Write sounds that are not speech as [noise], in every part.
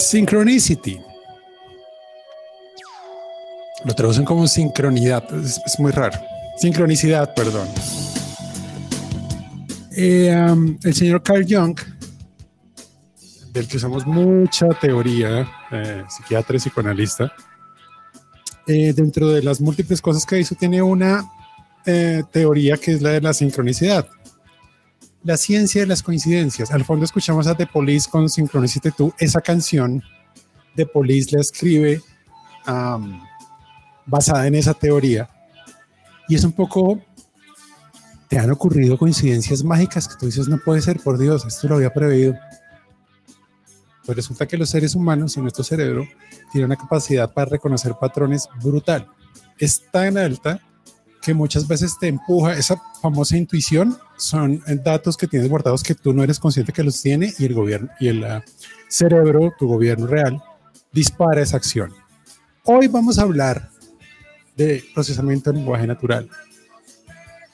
Synchronicity. Lo traducen como sincronidad, es, muy raro. Sincronicidad, perdón. Eh, el señor Carl Jung, del que usamos mucha teoría, eh, psiquiatra y psicoanalista, eh, dentro de las múltiples cosas que hizo, tiene una teoría que es la de la sincronicidad. La ciencia de las coincidencias. Al fondo escuchamos a The Police con Sincronicity tú. Esa canción The Police la escribe basada en esa teoría. Y es un poco te han ocurrido coincidencias mágicas que tú dices, no puede ser, por Dios, esto lo había previsto. Pues resulta que los seres humanos y nuestro cerebro tienen una capacidad para reconocer patrones brutal. Es tan alta que muchas veces te empuja esa famosa intuición. Son datos que tienes guardados que tú no eres consciente que los tiene y el gobierno y el uh, cerebro, tu gobierno real, dispara esa acción. Hoy vamos a hablar de procesamiento de lenguaje natural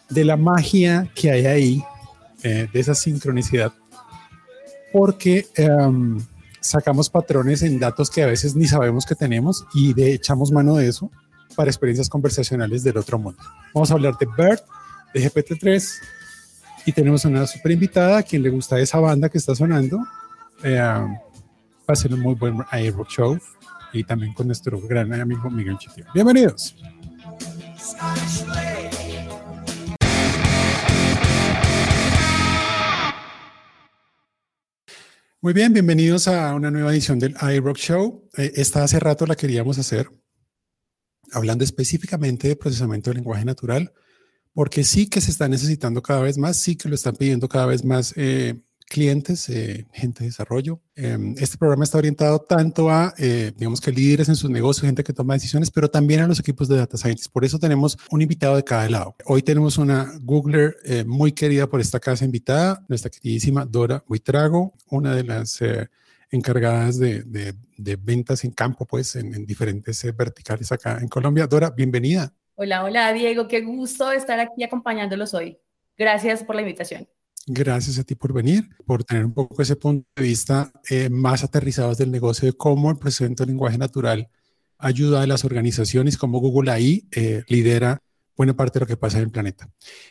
de la magia que hay ahí, eh, de esa sincronicidad, porque um, sacamos patrones en datos que a veces ni sabemos que tenemos y de echamos mano de eso para experiencias conversacionales del otro mundo. Vamos a hablar de BERT, de GPT-3 y tenemos una super invitada a quien le gusta esa banda que está sonando. Eh, va a ser un muy buen iRock show y también con nuestro gran amigo Miguel Chitio. Bienvenidos. Muy bien, bienvenidos a una nueva edición del iRock Show. Eh, esta hace rato la queríamos hacer, hablando específicamente de procesamiento de lenguaje natural, porque sí que se está necesitando cada vez más, sí que lo están pidiendo cada vez más eh, clientes, eh, gente de desarrollo. Eh, este programa está orientado tanto a, eh, digamos que líderes en sus negocios, gente que toma decisiones, pero también a los equipos de data science. Por eso tenemos un invitado de cada lado. Hoy tenemos una Googler eh, muy querida por esta casa invitada, nuestra queridísima Dora Huitrago, una de las eh, encargadas de, de, de, ventas en campo, pues en, en diferentes eh, verticales acá en Colombia. Dora, bienvenida. Hola, hola Diego, qué gusto estar aquí acompañándolos hoy. Gracias por la invitación. Gracias a ti por venir, por tener un poco ese punto de vista eh, más aterrizados del negocio de cómo el procesamiento del lenguaje natural ayuda a las organizaciones, como Google ahí eh, lidera buena parte de lo que pasa en el planeta.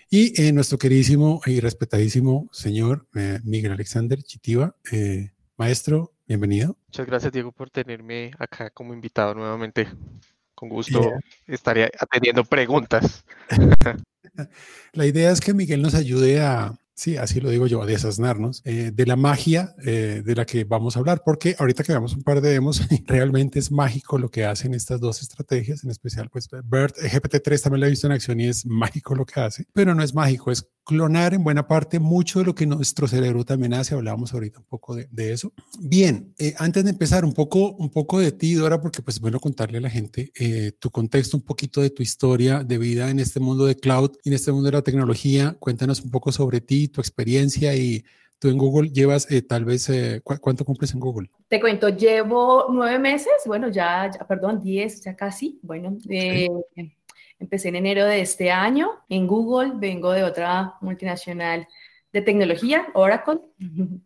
Y eh, nuestro queridísimo y respetadísimo señor eh, Miguel Alexander Chitiva, eh, maestro, bienvenido. Muchas gracias Diego por tenerme acá como invitado nuevamente. Con gusto yeah. estaría atendiendo preguntas. [laughs] La idea es que Miguel nos ayude a, sí, así lo digo yo, a eh, de la magia eh, de la que vamos a hablar, porque ahorita que veamos un par de demos, [laughs] realmente es mágico lo que hacen estas dos estrategias, en especial pues BERT, GPT-3 también lo he visto en acción y es mágico lo que hace, pero no es mágico, es clonar en buena parte mucho de lo que nuestro cerebro también hace, hablábamos ahorita un poco de, eso. Bien, eh, antes de empezar, un poco, un poco de ti, Dora, porque pues bueno contarle a la gente tu contexto, un poquito de tu historia de vida en este mundo de cloud y en este mundo de la tecnología, cuéntanos un poco sobre ti, tu experiencia y tú en Google llevas eh, tal vez, eh, ¿cu ¿cuánto cumples en Google? Te cuento, llevo nueve meses, bueno, ya, ya perdón, diez, ya casi, bueno, eh, sí. empecé en enero de este año en Google, vengo de otra multinacional de tecnología, Oracle. [laughs]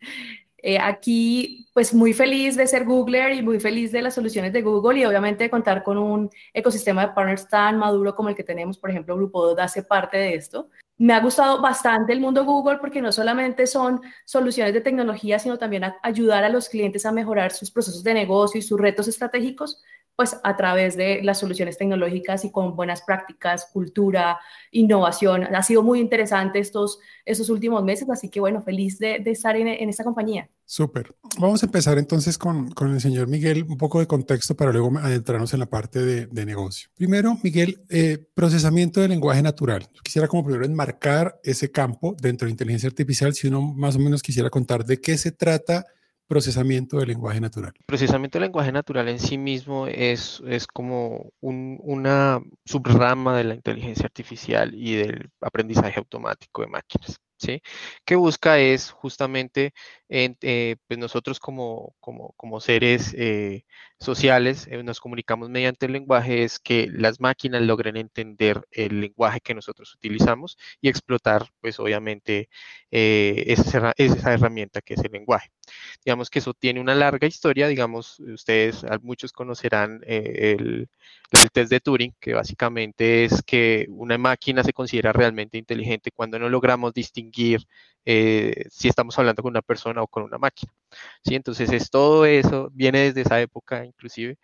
Eh, aquí, pues muy feliz de ser Googler y muy feliz de las soluciones de Google y obviamente de contar con un ecosistema de partners tan maduro como el que tenemos, por ejemplo, Grupo 2 hace parte de esto. Me ha gustado bastante el mundo Google porque no solamente son soluciones de tecnología, sino también ayudar a los clientes a mejorar sus procesos de negocio y sus retos estratégicos, pues a través de las soluciones tecnológicas y con buenas prácticas, cultura, innovación. Ha sido muy interesante estos, estos últimos meses, así que bueno, feliz de, de estar en, en, esta compañía. Súper. Vamos a empezar entonces con, con, el señor Miguel, un poco de contexto para luego adentrarnos en la parte de, de negocio. Primero, Miguel, eh, procesamiento de lenguaje natural. Quisiera como primero enmarcar ese campo dentro de inteligencia artificial, si uno más o menos quisiera contar de qué se trata procesamiento del lenguaje natural? Procesamiento del lenguaje natural en sí mismo es, es como un, una subrama de la inteligencia artificial y del aprendizaje automático de máquinas. ¿Sí? Que busca es justamente eh, pues nosotros como, como, como seres eh, sociales eh, nos comunicamos mediante el lenguaje, es que las máquinas logren entender el lenguaje que nosotros utilizamos y explotar, pues obviamente, esa, esa, herramienta que es el lenguaje. Digamos que eso tiene una larga historia, digamos, ustedes, muchos conocerán el, el test de Turing, que básicamente es que una máquina se considera realmente inteligente cuando no logramos distinguir eh, si estamos hablando con una persona o con una máquina. ¿sí? Entonces, es todo eso, viene desde esa época inclusive,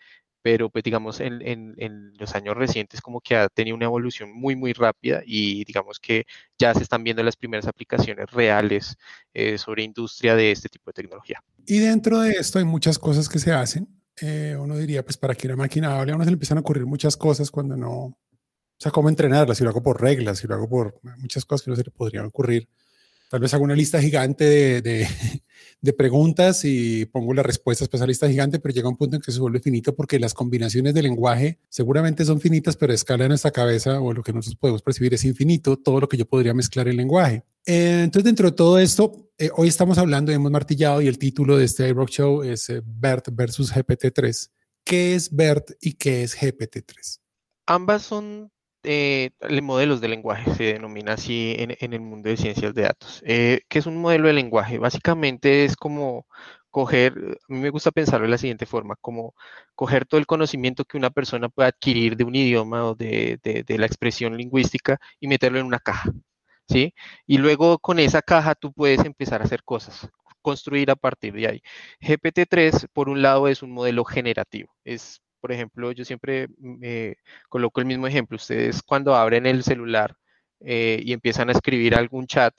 pero pues digamos en, en, los años recientes como que ha tenido una evolución muy, muy rápida y digamos que ya se están viendo las primeras aplicaciones reales eh, sobre industria de este tipo de tecnología. Y dentro de esto hay muchas cosas que se hacen. Eh, uno diría, pues para que una máquina hable, a uno se le empiezan a ocurrir muchas cosas cuando no, o sea, cómo entrenarla, si lo hago por reglas, si lo hago por muchas cosas que no se le podrían ocurrir Tal vez hago una lista gigante de, [laughs] de, preguntas y pongo las respuestas para esa lista gigante, pero llega un punto en que se vuelve finito porque las combinaciones de lenguaje seguramente son finitas, pero a escala de nuestra cabeza o lo que nosotros podemos percibir es infinito, todo lo que yo podría mezclar en lenguaje. Eh, entonces, dentro de todo esto, eh, hoy estamos hablando, hemos martillado y el título de este iRock Show es eh, BERT versus GPT-3. ¿Qué es BERT y qué es GPT-3? Ambas son eh, modelos de lenguaje, se denomina así en, el mundo de ciencias de datos. Eh, ¿Qué es un modelo de lenguaje? Básicamente es como coger, a mí me gusta pensarlo de la siguiente forma, como coger todo el conocimiento que una persona puede adquirir de un idioma o de, de la expresión lingüística y meterlo en una caja, ¿sí? Y luego con esa caja tú puedes empezar a hacer cosas, construir a partir de ahí. GPT-3, por un lado, es un modelo generativo, es por ejemplo, yo siempre coloco el mismo ejemplo. Ustedes cuando abren el celular eh, y empiezan a escribir algún chat,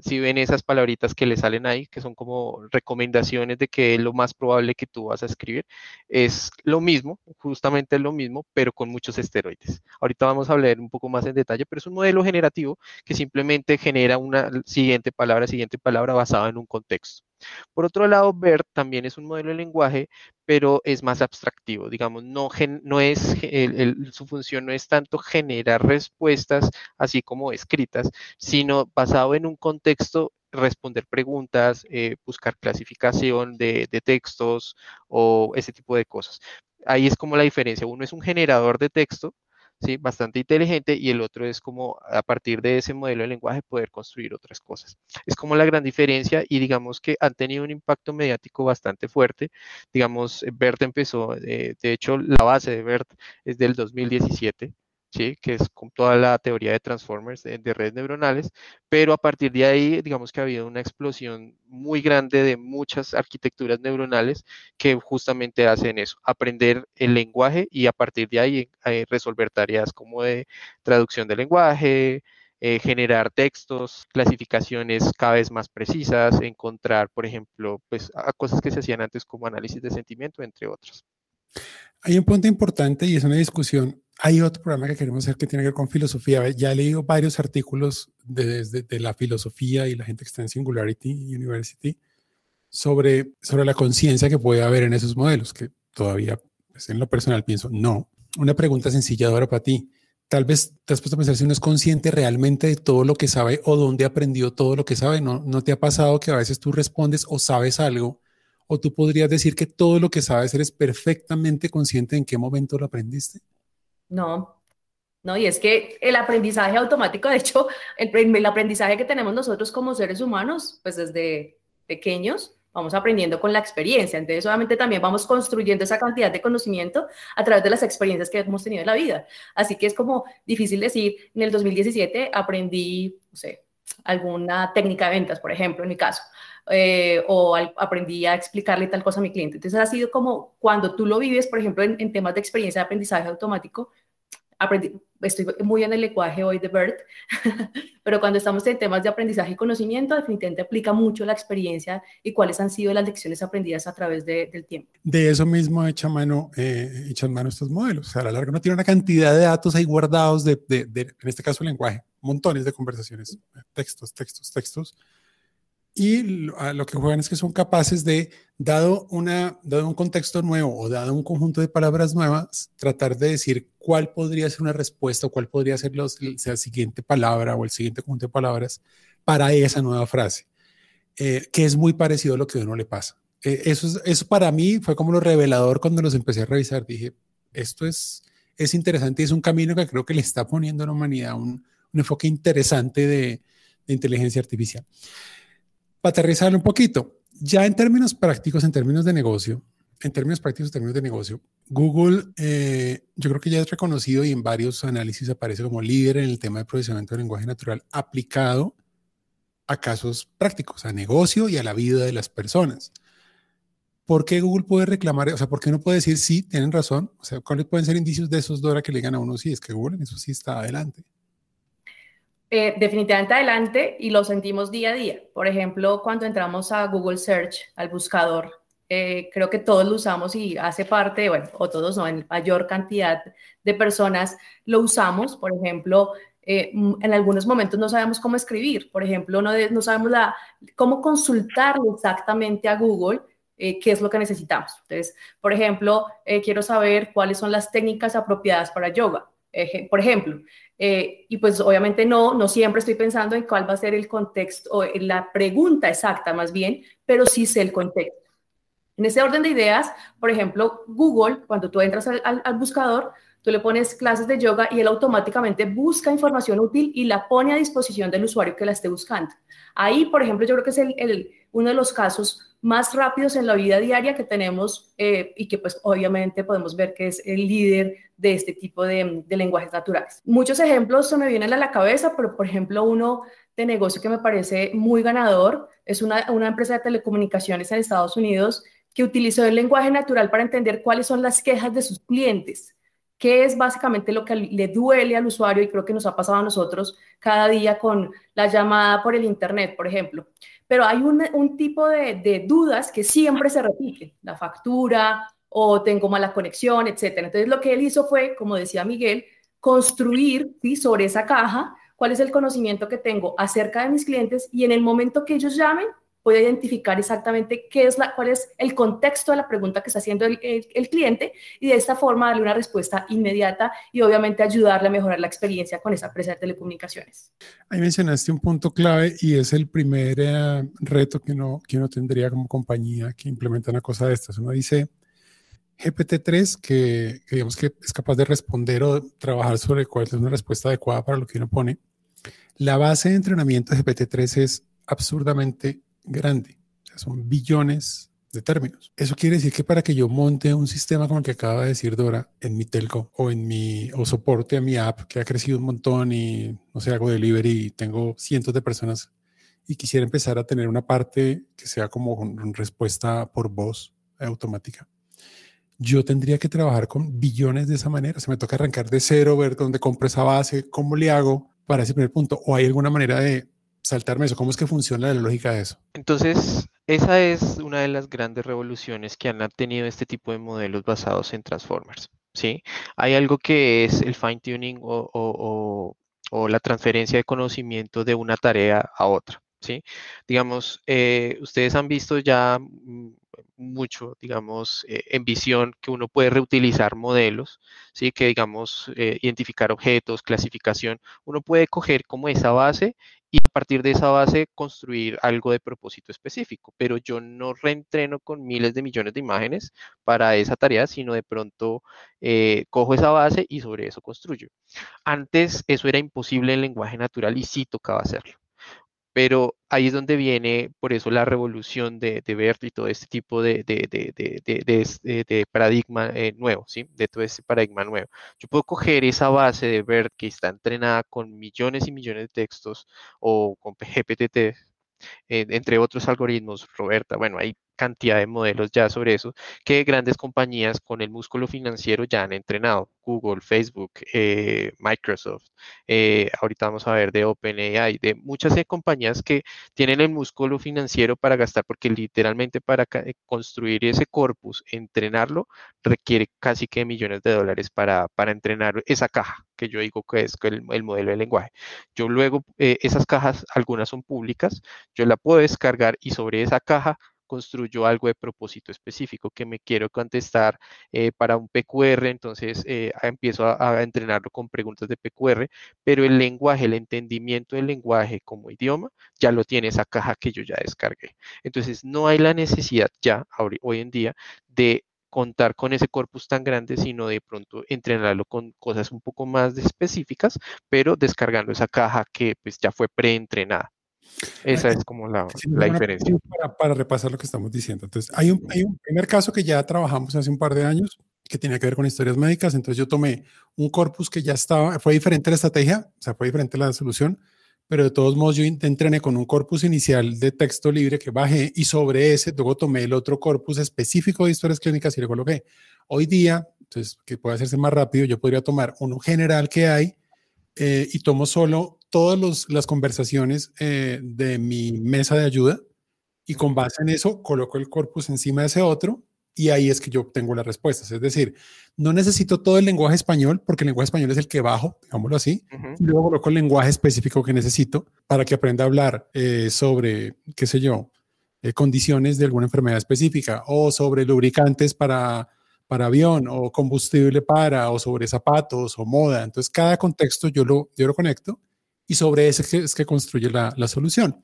si ven esas palabritas que le salen ahí, que son como recomendaciones de que es lo más probable que tú vas a escribir, es lo mismo, justamente lo mismo, pero con muchos esteroides. Ahorita vamos a hablar un poco más en detalle, pero es un modelo generativo que simplemente genera una siguiente palabra, siguiente palabra basada en un contexto. Por otro lado, BERT también es un modelo de lenguaje, pero es más abstractivo, digamos, no, es, su función no es tanto generar respuestas así como escritas, sino basado en un contexto responder preguntas, eh, buscar clasificación de, textos o ese tipo de cosas. Ahí es como la diferencia. Uno es un generador de texto ¿sí? bastante inteligente y el otro es como a partir de ese modelo de lenguaje poder construir otras cosas. Es como la gran diferencia y digamos que han tenido un impacto mediático bastante fuerte. Digamos, BERT empezó, eh, de hecho, la base de BERT es del 2017 ¿sí? que es con toda la teoría de transformers de, redes neuronales, pero a partir de ahí, digamos que ha habido una explosión muy grande de muchas arquitecturas neuronales que justamente hacen eso, aprender el lenguaje y a partir de ahí eh, resolver tareas como de traducción de lenguaje, eh, generar textos, clasificaciones cada vez más precisas, encontrar, por ejemplo, pues cosas que se hacían antes como análisis de sentimiento, entre otros. Hay un punto importante y es una discusión hay otro programa que queremos hacer que tiene que ver con filosofía. Ya he leído varios artículos desde de, la filosofía y la gente que está en Singularity University sobre, sobre la conciencia que puede haber en esos modelos, que todavía pues, en lo personal pienso, no. Una pregunta sencilla ahora para ti. Tal vez te has puesto a pensar si uno es consciente realmente de todo lo que sabe o dónde aprendió todo lo que sabe. ¿No, ¿No te ha pasado que a veces tú respondes o sabes algo o tú podrías decir que todo lo que sabes eres perfectamente consciente en qué momento lo aprendiste? No, no, y es que el aprendizaje automático, de hecho, el, el, aprendizaje que tenemos nosotros como seres humanos, pues desde pequeños, vamos aprendiendo con la experiencia. Entonces, obviamente también vamos construyendo esa cantidad de conocimiento a través de las experiencias que hemos tenido en la vida. Así que es como difícil decir, en el 2017 aprendí, no sé, alguna técnica de ventas, por ejemplo, en mi caso. Eh, o aprendí a explicarle tal cosa a mi cliente. Entonces ha sido como cuando tú lo vives, por ejemplo, en, temas de experiencia de aprendizaje automático, aprendí, estoy muy en el lenguaje hoy de BERT, [laughs] pero cuando estamos en temas de aprendizaje y conocimiento, definitivamente aplica mucho la experiencia y cuáles han sido las lecciones aprendidas a través del tiempo. De eso mismo echa mano, eh, echan mano estos modelos. O sea, a la larga no tiene una cantidad de datos ahí guardados de, de, de en este caso, el lenguaje, montones de conversaciones, textos, textos, textos y lo, que juegan es que son capaces de, dado, un contexto nuevo o dado un conjunto de palabras nuevas, tratar de decir cuál podría ser una respuesta o cuál podría ser la siguiente palabra o el siguiente conjunto de palabras para esa nueva frase, eh, que es muy parecido a lo que a uno le pasa. Eh, eso, eso para mí fue como lo revelador cuando los empecé a revisar. Dije, esto es, es interesante y es un camino que creo que le está poniendo a la humanidad un, enfoque interesante de inteligencia artificial. Para aterrizarlo un poquito, ya en términos prácticos, en términos de negocio, en términos prácticos, en términos de negocio, Google, eh, yo creo que ya es reconocido y en varios análisis aparece como líder en el tema de procesamiento de lenguaje natural aplicado a casos prácticos, a negocio y a la vida de las personas. ¿Por qué Google puede reclamar? O sea, ¿por qué no puede decir sí, tienen razón? O sea, ¿cuáles pueden ser indicios de esos, Dora, que le digan a uno sí, es que Google eso sí está adelante? Eh, definitivamente adelante y lo sentimos día a día. Por ejemplo, cuando entramos a Google Search, al buscador, eh, creo que todos lo usamos y hace parte, bueno, o todos no, en mayor cantidad de personas lo usamos. Por ejemplo, eh, en algunos momentos no sabemos cómo escribir. Por ejemplo, no, no sabemos cómo consultarlo exactamente a Google. qué es lo que necesitamos. Entonces, por ejemplo, quiero saber cuáles son las técnicas apropiadas para yoga por ejemplo. Eh, y pues obviamente no, no siempre estoy pensando en cuál va a ser el contexto o la pregunta exacta más bien, pero sí sé el contexto. En ese orden de ideas, por ejemplo, Google, cuando tú entras al, buscador, tú le pones clases de yoga y él automáticamente busca información útil y la pone a disposición del usuario que la esté buscando. Ahí, por ejemplo, yo creo que es el, uno de los casos más rápidos en la vida diaria que tenemos eh, y que pues obviamente podemos ver que es el líder de este tipo de, lenguajes naturales. Muchos ejemplos se me vienen a la cabeza, pero por ejemplo uno de negocio que me parece muy ganador es una, una empresa de telecomunicaciones en Estados Unidos que utilizó el lenguaje natural para entender cuáles son las quejas de sus clientes qué es básicamente lo que le duele al usuario y creo que nos ha pasado a nosotros cada día con la llamada por el Internet, por ejemplo pero hay un, tipo de, dudas que siempre se repiten, la factura o tengo mala conexión, etcétera. Entonces lo que él hizo fue, como decía Miguel, construir ¿sí? sobre esa caja cuál es el conocimiento que tengo acerca de mis clientes y en el momento que ellos llamen, puede identificar exactamente qué es la, cuál es el contexto de la pregunta que está haciendo el, cliente y de esta forma darle una respuesta inmediata y obviamente ayudarle a mejorar la experiencia con esa empresa de telecomunicaciones. Ahí mencionaste un punto clave y es el primer eh, reto que uno, que uno tendría como compañía que implementa una cosa de estas. Uno dice, GPT-3 que, que, digamos que es capaz de responder o trabajar sobre cuál es una respuesta adecuada para lo que uno pone. La base de entrenamiento de GPT-3 es absurdamente grande. son billones de términos. Eso quiere decir que para que yo monte un sistema como el que acaba de decir Dora en mi telco o en mi o soporte a mi app que ha crecido un montón y no sé, hago delivery y tengo cientos de personas y quisiera empezar a tener una parte que sea como respuesta por voz automática. Yo tendría que trabajar con billones de esa manera. Se me toca arrancar de cero, ver dónde compro esa base, cómo le hago para ese primer punto. O hay alguna manera de saltarme eso? ¿Cómo es que funciona la lógica de eso? Entonces, esa es una de las grandes revoluciones que han tenido este tipo de modelos basados en transformers. ¿sí? Hay algo que es el fine tuning o, la transferencia de conocimiento de una tarea a otra. ¿sí? Digamos, eh, ustedes han visto ya mucho, digamos, eh, en visión que uno puede reutilizar modelos, ¿sí? que digamos, eh, identificar objetos, clasificación, uno puede coger como esa base y a partir de esa base construir algo de propósito específico, pero yo no reentreno con miles de millones de imágenes para esa tarea, sino de pronto eh, cojo esa base y sobre eso construyo. Antes eso era imposible en lenguaje natural y sí tocaba hacerlo. Pero ahí es donde viene, por eso, la revolución de, de BERT y todo este tipo de, paradigma eh, nuevo, ¿sí? De todo este paradigma nuevo. Yo puedo coger esa base de BERT que está entrenada con millones y millones de textos o con GPT, eh, entre otros algoritmos, Roberta, bueno, hay cantidad de modelos ya sobre eso que grandes compañías con el músculo financiero ya han entrenado. Google, Facebook, eh, Microsoft, eh, ahorita vamos a ver de OpenAI, de muchas compañías que tienen el músculo financiero para gastar, porque literalmente para eh, construir ese corpus, entrenarlo, requiere casi que millones de dólares para, para entrenar esa caja, que yo digo que es el, el modelo de lenguaje. Yo luego, esas cajas, algunas son públicas, yo la puedo descargar y sobre esa caja construyo algo de propósito específico que me quiero contestar eh, para un PQR, entonces eh, empiezo a, entrenarlo con preguntas de PQR, pero el lenguaje, el entendimiento del lenguaje como idioma, ya lo tiene esa caja que yo ya descargué. Entonces, no hay la necesidad ya, hoy en día, de contar con ese corpus tan grande, sino de pronto entrenarlo con cosas un poco más específicas, pero descargando esa caja que pues ya fue preentrenada. Esa es como la, diferencia. Para, repasar lo que estamos diciendo. Entonces, hay un, hay un primer caso que ya trabajamos hace un par de años que tenía que ver con historias médicas. Entonces, yo tomé un corpus que ya estaba, fue diferente la estrategia, o sea, fue diferente la solución, pero de todos modos yo entrené con un corpus inicial de texto libre que bajé y sobre ese luego tomé el otro corpus específico de historias clínicas y lo coloqué. Hoy día, entonces, que puede hacerse más rápido, yo podría tomar uno general que hay eh, y tomo solo todas las conversaciones eh, de mi mesa de ayuda y con base en eso coloco el corpus encima de ese otro y ahí es que yo obtengo las respuestas. Es decir, no necesito todo el lenguaje español porque el lenguaje español es el que bajo, digámoslo así, y luego coloco el lenguaje específico que necesito para que aprenda a hablar eh, sobre, qué sé yo, eh, condiciones de alguna enfermedad específica o sobre lubricantes para, para avión o combustible para o sobre zapatos o moda. Entonces, cada contexto yo lo, yo lo conecto y sobre ese es que construye la, solución.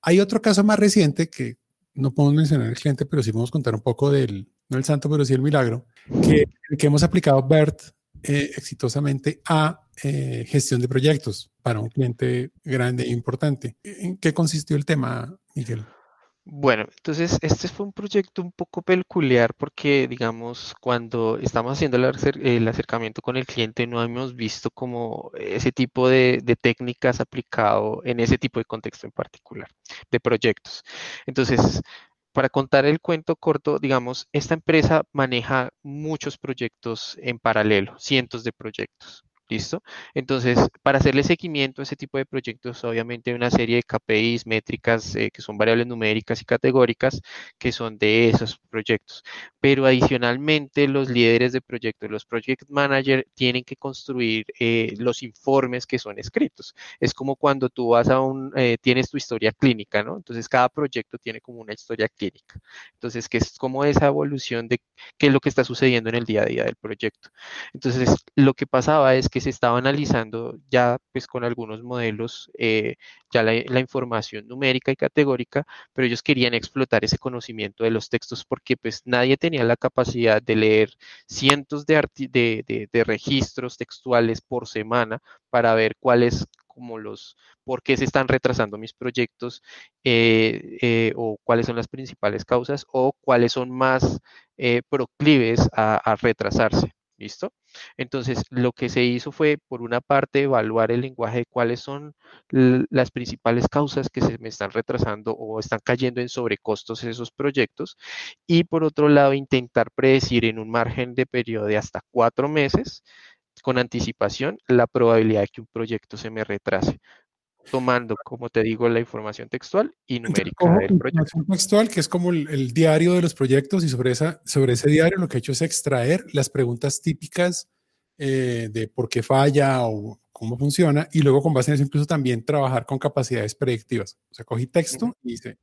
Hay otro caso más reciente que no podemos mencionar el cliente, pero sí podemos contar un poco del, no santo, pero sí el milagro, que, que hemos aplicado BERT eh, exitosamente a eh, gestión de proyectos para un cliente grande e importante. ¿En qué consistió el tema, Miguel? Bueno, entonces este fue un proyecto un poco peculiar porque, digamos, cuando estamos haciendo el, acercamiento con el cliente no hemos visto como ese tipo de, de, técnicas aplicado en ese tipo de contexto en particular, de proyectos. Entonces, para contar el cuento corto, digamos, esta empresa maneja muchos proyectos en paralelo, cientos de proyectos. ¿Listo? Entonces, para hacerle seguimiento a ese tipo de proyectos, obviamente hay una serie de KPIs, métricas, eh, que son variables numéricas y categóricas, que son de esos proyectos. Pero adicionalmente, los líderes de proyectos, los project managers, tienen que construir eh, los informes que son escritos. Es como cuando tú vas a un, eh, tienes tu historia clínica, ¿no? Entonces, cada proyecto tiene como una historia clínica. Entonces, que es como esa evolución de qué es lo que está sucediendo en el día a día del proyecto. Entonces, lo que pasaba es que se estaba analizando ya pues con algunos modelos eh, ya la, información numérica y categórica, pero ellos querían explotar ese conocimiento de los textos porque pues nadie tenía la capacidad de leer cientos de, registros textuales por semana para ver cuáles como los por qué se están retrasando mis proyectos eh, eh, o cuáles son las principales causas o cuáles son más proclives a retrasarse. ¿Listo? Entonces, lo que se hizo fue, por una parte, evaluar el lenguaje de cuáles son las principales causas que se me están retrasando o están cayendo en sobrecostos esos proyectos. Y por otro lado, intentar predecir en un margen de periodo de hasta cuatro meses con anticipación la probabilidad de que un proyecto se me retrase tomando, como te digo, la información textual y numérica del proyecto. textual, que es como el, diario de los proyectos, y sobre, esa, sobre ese diario lo que he hecho es extraer las preguntas típicas eh, de por qué falla o cómo funciona, y luego con base en eso incluso también trabajar con capacidades predictivas. O sea, cogí texto y hice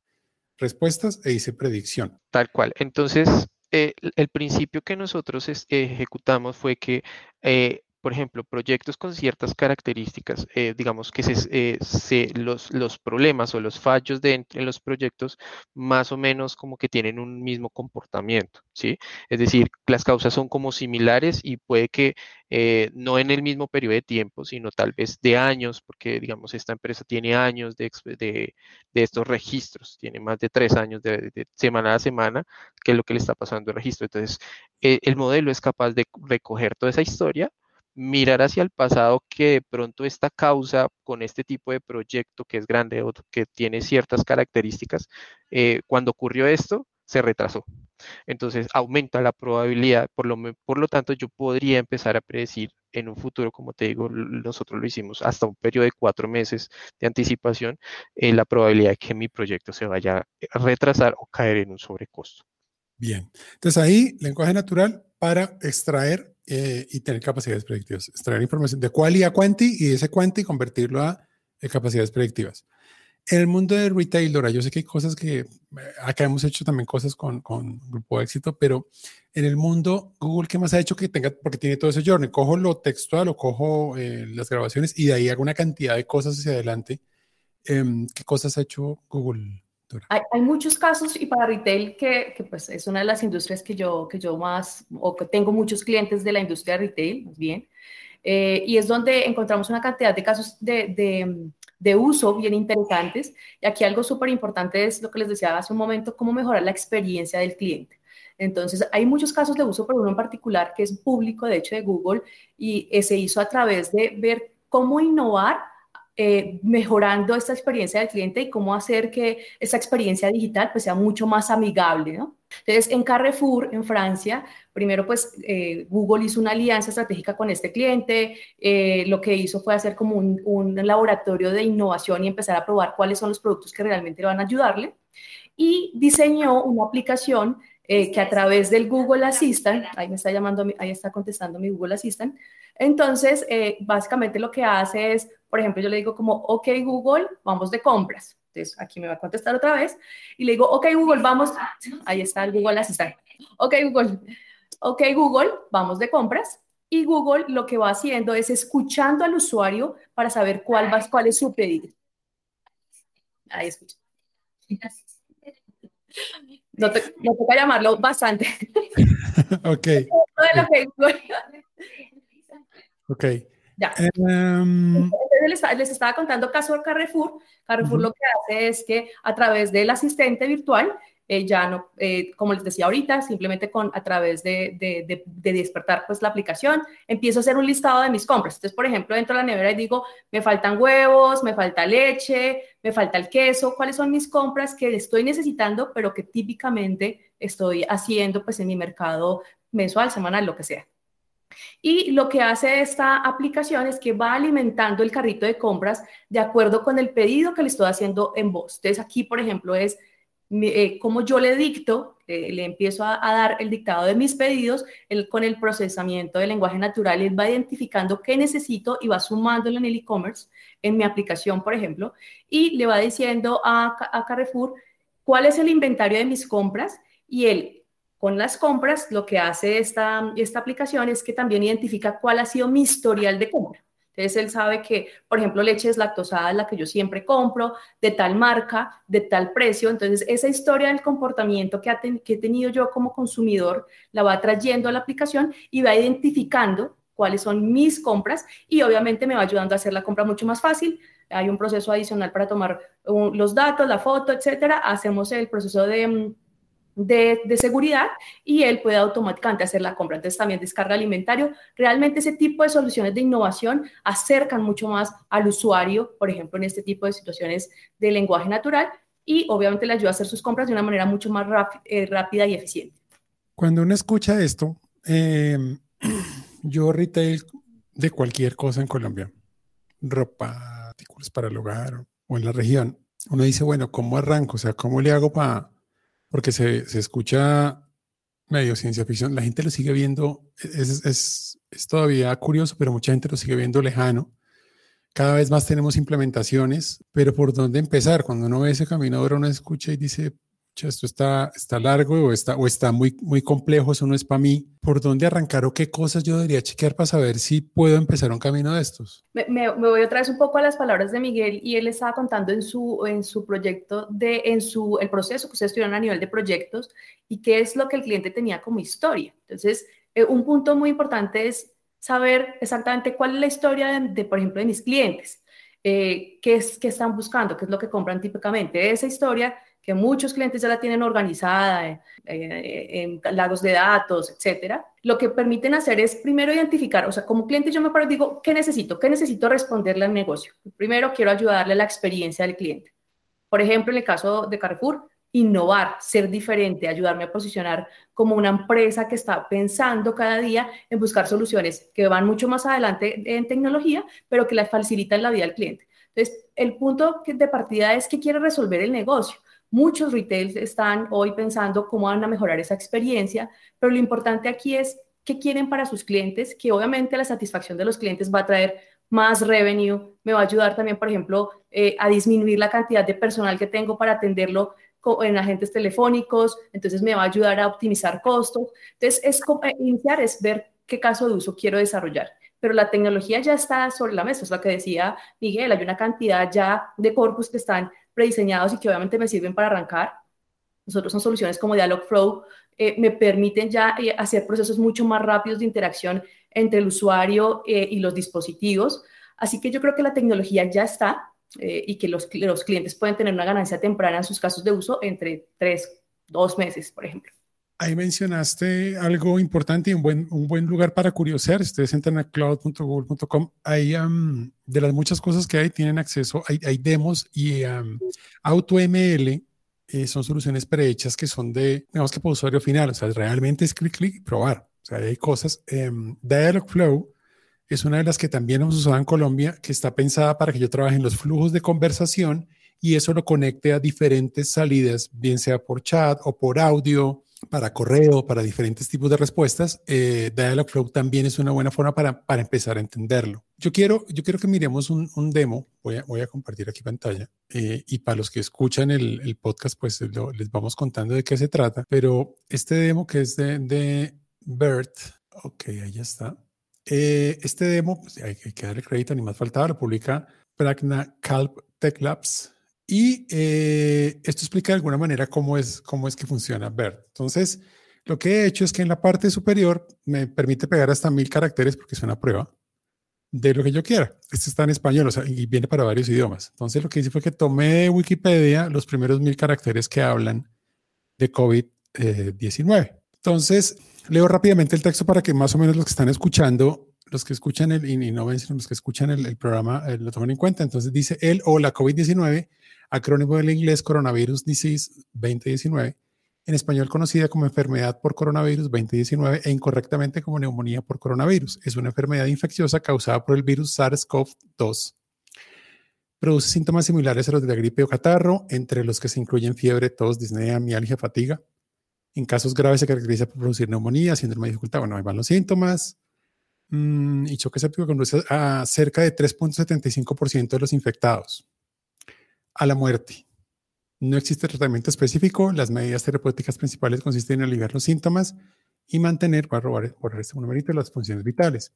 respuestas e hice predicción. Tal cual. Entonces, eh, el principio que nosotros ejecutamos fue que eh, por ejemplo, proyectos con ciertas características, eh, digamos que eh, se, los, los, problemas o los fallos de, en los proyectos más o menos como que tienen un mismo comportamiento, ¿sí? Es decir, las causas son como similares y puede que eh, no en el mismo periodo de tiempo, sino tal vez de años, porque digamos esta empresa tiene años de, de, de estos registros, tiene más de tres años de, semana a semana, que es lo que le está pasando al registro. Entonces, el modelo es capaz de recoger toda esa historia mirar hacia el pasado que de pronto esta causa con este tipo de proyecto que es grande o que tiene ciertas características, eh, cuando ocurrió esto, se retrasó. Entonces aumenta la probabilidad, por lo, por lo tanto yo podría empezar a predecir en un futuro, como te digo, nosotros lo hicimos hasta un periodo de cuatro meses de anticipación, eh, la probabilidad de que mi proyecto se vaya a retrasar o caer en un sobrecosto. Bien, entonces ahí lenguaje natural para extraer eh, y tener capacidades predictivas. Extraer información de cual y a cuanti y ese cuanti convertirlo a eh, capacidades predictivas. En el mundo de retail, Dora, yo sé que hay cosas que eh, acá hemos hecho también cosas con, con Grupo de Éxito, pero en el mundo, Google, ¿qué más ha hecho que tenga? Porque tiene todo ese journey. Cojo lo textual o cojo eh, las grabaciones y de ahí hago una cantidad de cosas hacia adelante. Em, ¿Qué cosas ha hecho Google? Hay, hay, muchos casos y para retail que, que, pues es una de las industrias que yo, que yo más, o que tengo muchos clientes de la industria de retail, bien, eh, y es donde encontramos una cantidad de casos de, de, de uso bien interesantes. Y aquí algo súper importante es lo que les decía hace un momento, cómo mejorar la experiencia del cliente. Entonces, hay muchos casos de uso, pero uno en particular que es público, de hecho, de Google, y eh, se hizo a través de ver cómo innovar eh, mejorando esta experiencia del cliente y cómo hacer que esa experiencia digital pues, sea mucho más amigable. ¿no? Entonces, en Carrefour, en Francia, primero pues eh, Google hizo una alianza estratégica con este cliente, eh, lo que hizo fue hacer como un, un, laboratorio de innovación y empezar a probar cuáles son los productos que realmente van a ayudarle y diseñó una aplicación que a través del Google Assistant, ahí me está llamando, ahí está contestando mi Google Assistant, entonces básicamente lo que hace es por ejemplo, yo le digo como, ok Google, vamos de compras. Entonces, aquí me va a contestar otra vez. Y le digo, ok Google, vamos. Ahí está el Google Assistant. Ok Google, ok Google, vamos de compras. Y Google lo que va haciendo es escuchando al usuario para saber cuál, va, cuál es su pedido. Ahí escucha. No, te, no toca llamarlo bastante. [laughs] ok. [laughs] ok. Ya. Um... Les, les, estaba contando caso de Carrefour. Carrefour uh -huh. lo que hace es que a través del asistente virtual, eh, ya no, eh, como les decía ahorita, simplemente con a través de, de, de, de, despertar pues la aplicación, empiezo a hacer un listado de mis compras. Entonces, por ejemplo, dentro de la nevera y digo, me faltan huevos, me falta leche, me falta el queso, cuáles son mis compras que estoy necesitando, pero que típicamente estoy haciendo pues en mi mercado mensual, semanal, lo que sea. Y lo que hace esta aplicación es que va alimentando el carrito de compras de acuerdo con el pedido que le estoy haciendo en voz. Entonces aquí, por ejemplo, es eh, como yo le dicto, eh, le empiezo a, dar el dictado de mis pedidos, él, con el procesamiento del lenguaje natural, él va identificando qué necesito y va sumándolo en el e-commerce, en mi aplicación, por ejemplo, y le va diciendo a, a Carrefour cuál es el inventario de mis compras y él con las compras, lo que hace esta, esta aplicación es que también identifica cuál ha sido mi historial de compra. Entonces él sabe que, por ejemplo, leche deslactosada es la que yo siempre compro, de tal marca, de tal precio. Entonces esa historia del comportamiento que, ha que he tenido yo como consumidor la va trayendo a la aplicación y va identificando cuáles son mis compras y obviamente me va ayudando a hacer la compra mucho más fácil. Hay un proceso adicional para tomar uh, los datos, la foto, etcétera. Hacemos el proceso de mm, de, seguridad y él puede automáticamente hacer la compra. Entonces también descarga alimentario. Realmente ese tipo de soluciones de innovación acercan mucho más al usuario, por ejemplo, en este tipo de situaciones de lenguaje natural y obviamente le ayuda a hacer sus compras de una manera mucho más eh, rápida y eficiente. Cuando uno escucha esto, eh, [clears throat] yo retail de cualquier cosa en Colombia, ropa, artículos para el hogar o en la región, uno dice, bueno, ¿cómo arranco? O sea, ¿cómo le hago para porque se, se, escucha medio ciencia ficción. La gente lo sigue viendo, es, es, es, todavía curioso, pero mucha gente lo sigue viendo lejano. Cada vez más tenemos implementaciones, pero ¿por dónde empezar? Cuando uno ve ese camino, ahora uno escucha y dice, esto está, está largo o está, o está muy, muy complejo, eso no es para mí. ¿Por dónde arrancar o qué cosas yo debería chequear para saber si puedo empezar un camino de estos? Me, me, me, voy otra vez un poco a las palabras de Miguel y él estaba contando en su, en su proyecto, de, en su, el proceso que ustedes tuvieron a nivel de proyectos y qué es lo que el cliente tenía como historia. Entonces, eh, un punto muy importante es saber exactamente cuál es la historia de, de por ejemplo, de mis clientes. Eh, qué, es, qué están buscando, qué es lo que compran típicamente. Esa historia que muchos clientes ya la tienen organizada en, en, en lagos de datos, etcétera, lo que permiten hacer es primero identificar, o sea, como cliente yo me paro y digo, ¿qué necesito? ¿Qué necesito responderle al negocio? Primero quiero ayudarle a la experiencia del cliente. Por ejemplo, en el caso de Carrefour, innovar, ser diferente, ayudarme a posicionar como una empresa que está pensando cada día en buscar soluciones que van mucho más adelante en tecnología, pero que le facilitan la vida al cliente. Entonces, el punto de partida es que quiere resolver el negocio. Muchos retails están hoy pensando cómo van a mejorar esa experiencia, pero lo importante aquí es qué quieren para sus clientes, que obviamente la satisfacción de los clientes va a traer más revenue, me va a ayudar también, por ejemplo, eh, a disminuir la cantidad de personal que tengo para atenderlo en agentes telefónicos, entonces me va a ayudar a optimizar costos. Entonces, es eh, iniciar es ver qué caso de uso quiero desarrollar. Pero la tecnología ya está sobre la mesa, es lo que decía Miguel, hay una cantidad ya de corpus que están prediseñados y que obviamente me sirven para arrancar. Nosotros son soluciones como Dialogflow, eh, me permiten ya eh, hacer procesos mucho más rápidos de interacción entre el usuario eh, y los dispositivos. Así que yo creo que la tecnología ya está y que los, los clientes pueden tener una ganancia temprana en sus casos de uso entre tres, dos meses, por ejemplo. Ahí mencionaste algo importante y un buen, un buen lugar para curiosear. Ustedes entran a cloud.google.com. Ahí, de las muchas cosas que hay, tienen acceso, hay, hay demos y AutoML eh, son soluciones prehechas que son de, digamos que para usuario final. O sea, realmente es clic, clic y probar. O sea, hay cosas. Eh, Dialogflow es una de las que también hemos usado en Colombia, que está pensada para que yo trabaje en los flujos de conversación y eso lo conecte a diferentes salidas, bien sea por chat o por audio para correo, para diferentes tipos de respuestas, eh, Dialogflow también es una buena forma para, para, empezar a entenderlo. Yo quiero, yo quiero que miremos un, demo, voy a, voy a, compartir aquí pantalla, eh, y para los que escuchan el, el podcast, pues les vamos contando de qué se trata, pero este demo que es de, de BERT, ok, ahí está. Eh, este demo, pues, hay, que darle crédito, ni más faltaba, lo publica Pragna Calp Tech Labs y eh, esto explica de alguna manera cómo es, cómo es que funciona BERT. Entonces, lo que he hecho es que en la parte superior me permite pegar hasta mil caracteres porque es una prueba de lo que yo quiera. Este está en español y viene para varios idiomas. Entonces, lo que hice fue que tomé de Wikipedia los primeros mil caracteres que hablan de COVID-19. Entonces, leo rápidamente el texto para que más o menos los que están escuchando los que escuchan el, y no ven, sino los que escuchan el, programa eh, lo tomen en cuenta. Entonces dice el o la COVID-19 acrónimo del inglés Coronavirus Disease 2019, en español conocida como enfermedad por coronavirus 2019 e incorrectamente como neumonía por coronavirus. Es una enfermedad infecciosa causada por el virus SARS-CoV-2. Produce síntomas similares a los de la gripe o catarro, entre los que se incluyen fiebre, tos, disnea, mialgia, fatiga. En casos graves se caracteriza por producir neumonía, síndrome de dificultad. Bueno, ahí van los síntomas. Mm, y choque séptico conduce a cerca de 3.75% de los infectados a la muerte. No existe tratamiento específico. Las medidas terapéuticas principales consisten en aliviar los síntomas y mantener, voy a robar por este numerito, las funciones vitales.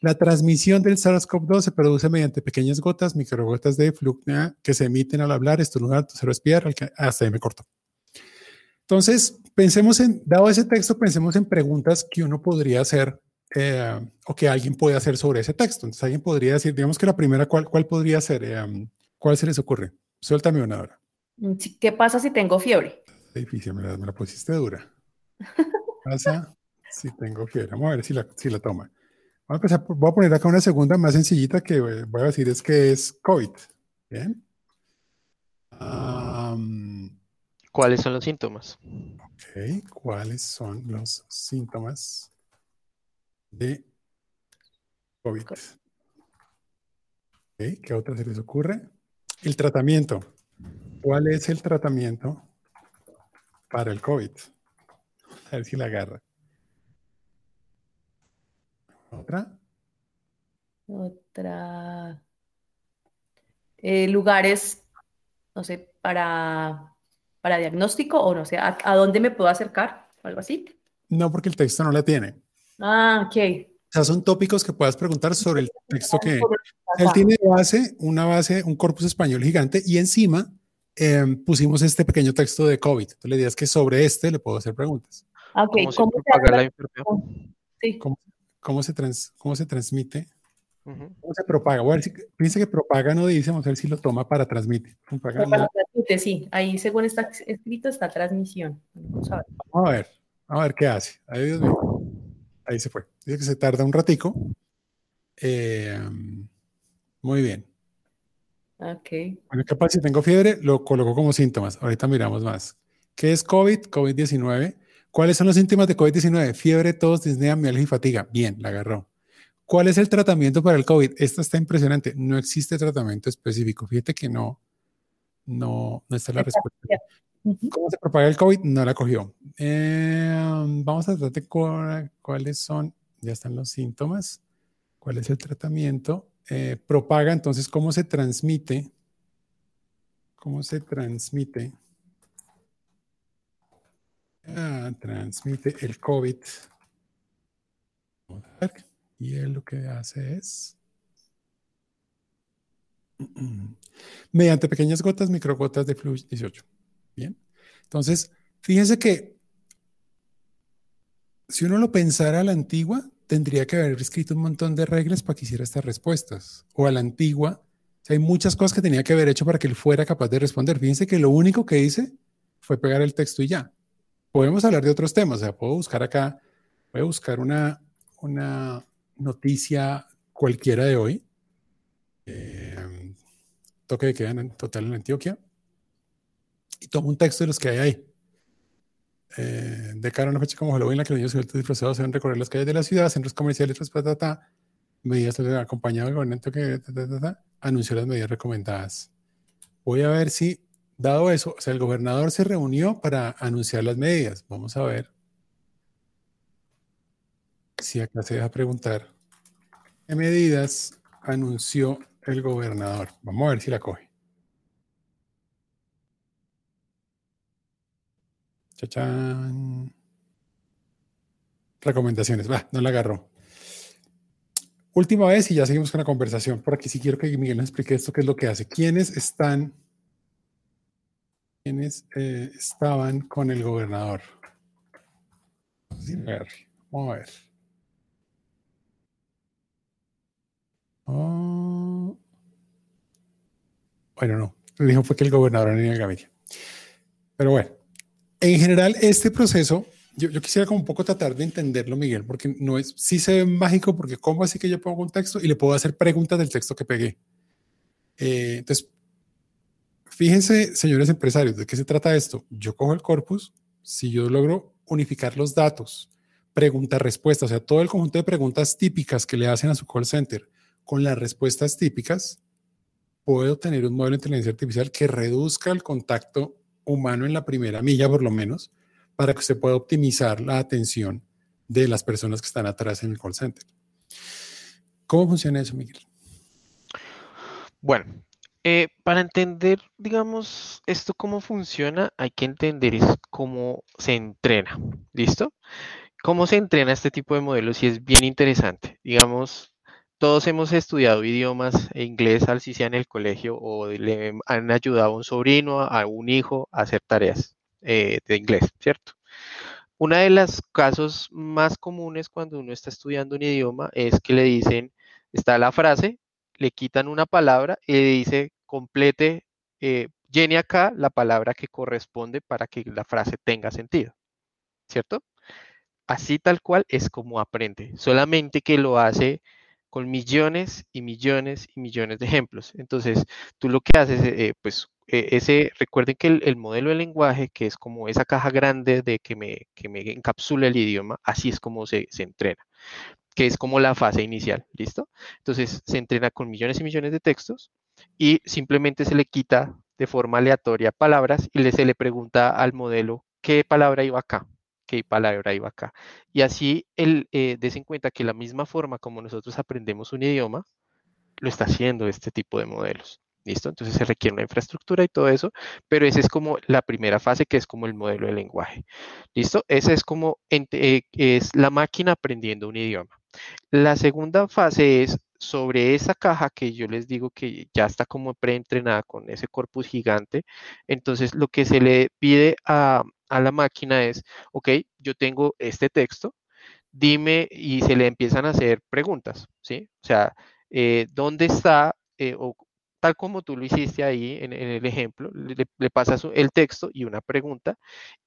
La transmisión del SARS-CoV-2 se produce mediante pequeñas gotas, microgotas de flucna que se emiten al hablar, estornudar, toser respirar, hasta ahí me corto. Entonces, pensemos en, dado ese texto, pensemos en preguntas que uno podría hacer eh, o que alguien puede hacer sobre ese texto. Entonces, alguien podría decir, digamos que la primera, ¿cuál, cuál podría ser? Eh, ¿Cuál se les ocurre? Suéltame una hora. Mm, ¿Qué pasa si tengo fiebre? difícil, me la, pusiste dura. ¿Qué pasa [laughs] si tengo fiebre? Vamos a ver si la, si la toma. Vamos a, empezar, voy a poner acá una segunda más sencillita que voy a decir es que es COVID. Bien. ¿Cuáles son los síntomas? Ok, ¿cuáles son los síntomas de COVID? Okay, ¿Qué otra se les ocurre? El tratamiento. ¿Cuál es el tratamiento para el COVID? A ver si la agarra. ¿Otra? Otra. Eh, lugares, no sé, para, para diagnóstico o no sé, ¿a, dónde me puedo acercar? ¿O algo así? No, porque el texto no la tiene. Ah, ok. O sea, son tópicos que puedas preguntar sobre el texto que... Él tiene base, una base, un corpus español gigante y encima em, pusimos este pequeño texto de COVID. Tú le dirías que sobre este le puedo hacer preguntas. Okay. ¿Cómo, se propaga la enfermedad? Sí. ¿Cómo, se, trans, cómo se transmite? ¿Cómo se propaga? Bueno, piensa que propaga no dice, vamos a ver si lo toma para transmitir. Propaga, para transmite, sí. Ahí según está escrito está transmisión. Vamos a ver. Vamos a ver, a ver qué hace. Ahí, Dios mío. Ahí se fue. Dice que se tarda un ratico. Eh, muy bien. Ok. Bueno, capaz si tengo fiebre, lo coloco como síntomas. Ahorita miramos más. ¿Qué es COVID? COVID-19. ¿Cuáles son los síntomas de COVID-19? Fiebre, tos, disnea, mialgia y fatiga. Bien, la agarró. ¿Cuál es el tratamiento para el COVID? Esta está impresionante. No existe tratamiento específico. Fíjate que no, no, no está la respuesta. ¿Cómo se propaga el COVID? No la cogió. Eh, vamos a tratar de cuáles son, ya están los síntomas. ¿Cuál es el tratamiento? eh, propaga, entonces, cómo se transmite, cómo se transmite, ah, transmite el COVID. Y él lo que hace es, [clears throat] mediante pequeñas gotas, microgotas de flujo 18. Bien. Entonces, fíjense que si uno lo pensara a la antigua, tendría que haber escrito un montón de reglas para que hiciera estas respuestas. O a la antigua, hay muchas cosas que tenía que haber hecho para que él fuera capaz de responder. Fíjense que lo único que hice fue pegar el texto y ya. Podemos hablar de otros temas. O sea, puedo buscar acá, voy a buscar una, una noticia cualquiera de hoy. Eh, toque de queda en total en Antioquia. Y tomo un texto de los que hay ahí. Eh, de cara a una fecha como Halloween, la que los niños sueltos disfrazados se van a recorrer las calles de la ciudad, centros comerciales, ta, medidas acompañado del gobernante que anunció las medidas recomendadas. Voy a ver si, dado eso, o sea, el gobernador se reunió para anunciar las medidas. Vamos a ver si acá se deja preguntar qué medidas anunció el gobernador. Vamos a ver si la coge. Chachán. Recomendaciones. Va, no la agarró. Última vez y ya seguimos con la conversación. Por aquí sí quiero que Miguel nos explique esto, qué es lo que hace. ¿Quiénes están, quiénes eh, estaban con el gobernador? Vamos a ver. Oh. Bueno, no. Lo dijo fue que el gobernador no el gabinete. Pero bueno, en general, este proceso, yo, quisiera como un poco tratar de entenderlo, Miguel, porque no es, sí se ve mágico, porque ¿cómo así que yo pongo un texto y le puedo hacer preguntas del texto que pegué? Eh, entonces, fíjense, señores empresarios, ¿de qué se trata esto? Yo cojo el corpus, si yo logro unificar los datos, pregunta-respuesta, o sea, todo el conjunto de preguntas típicas que le hacen a su call center con las respuestas típicas, puedo tener un modelo de inteligencia artificial que reduzca el contacto humano en la primera milla, por lo menos, para que se pueda optimizar la atención de las personas que están atrás en el call center. ¿Cómo funciona eso, Miguel? Bueno, eh, para entender, digamos, esto cómo funciona, hay que entender cómo se entrena. ¿Listo? ¿Cómo se entrena este tipo de modelos? Y es bien interesante. Digamos, todos hemos estudiado idiomas e inglés al si sea en el colegio o le han ayudado a un sobrino, a un hijo a hacer tareas eh, de inglés, ¿cierto? Una de los casos más comunes cuando uno está estudiando un idioma es que le dicen, está la frase, le quitan una palabra y le dice, complete, eh, llene acá la palabra que corresponde para que la frase tenga sentido, ¿cierto? Así tal cual es como aprende, solamente que lo hace con millones y millones y millones de ejemplos. Entonces, tú lo que haces, eh, pues, eh, ese, recuerden que el, modelo de lenguaje, que es como esa caja grande de que me, que me encapsula el idioma, así es como se, se entrena, que es como la fase inicial, ¿listo? Entonces, se entrena con millones y millones de textos y simplemente se le quita de forma aleatoria palabras y le, se le pregunta al modelo qué palabra iba acá, qué palabra iba acá. Y así el, eh, des en cuenta que la misma forma como nosotros aprendemos un idioma, lo está haciendo este tipo de modelos. ¿Listo? Entonces se requiere una infraestructura y todo eso, pero esa es como la primera fase que es como el modelo de lenguaje. ¿Listo? Esa es como eh, es la máquina aprendiendo un idioma. La segunda fase es sobre esa caja que yo les digo que ya está como preentrenada con ese corpus gigante. Entonces lo que se le pide a, a la máquina es, ok, yo tengo este texto, dime y se le empiezan a hacer preguntas, ¿sí? O sea, eh, ¿dónde está, eh, o tal como tú lo hiciste ahí en, el ejemplo, le, pasas el texto y una pregunta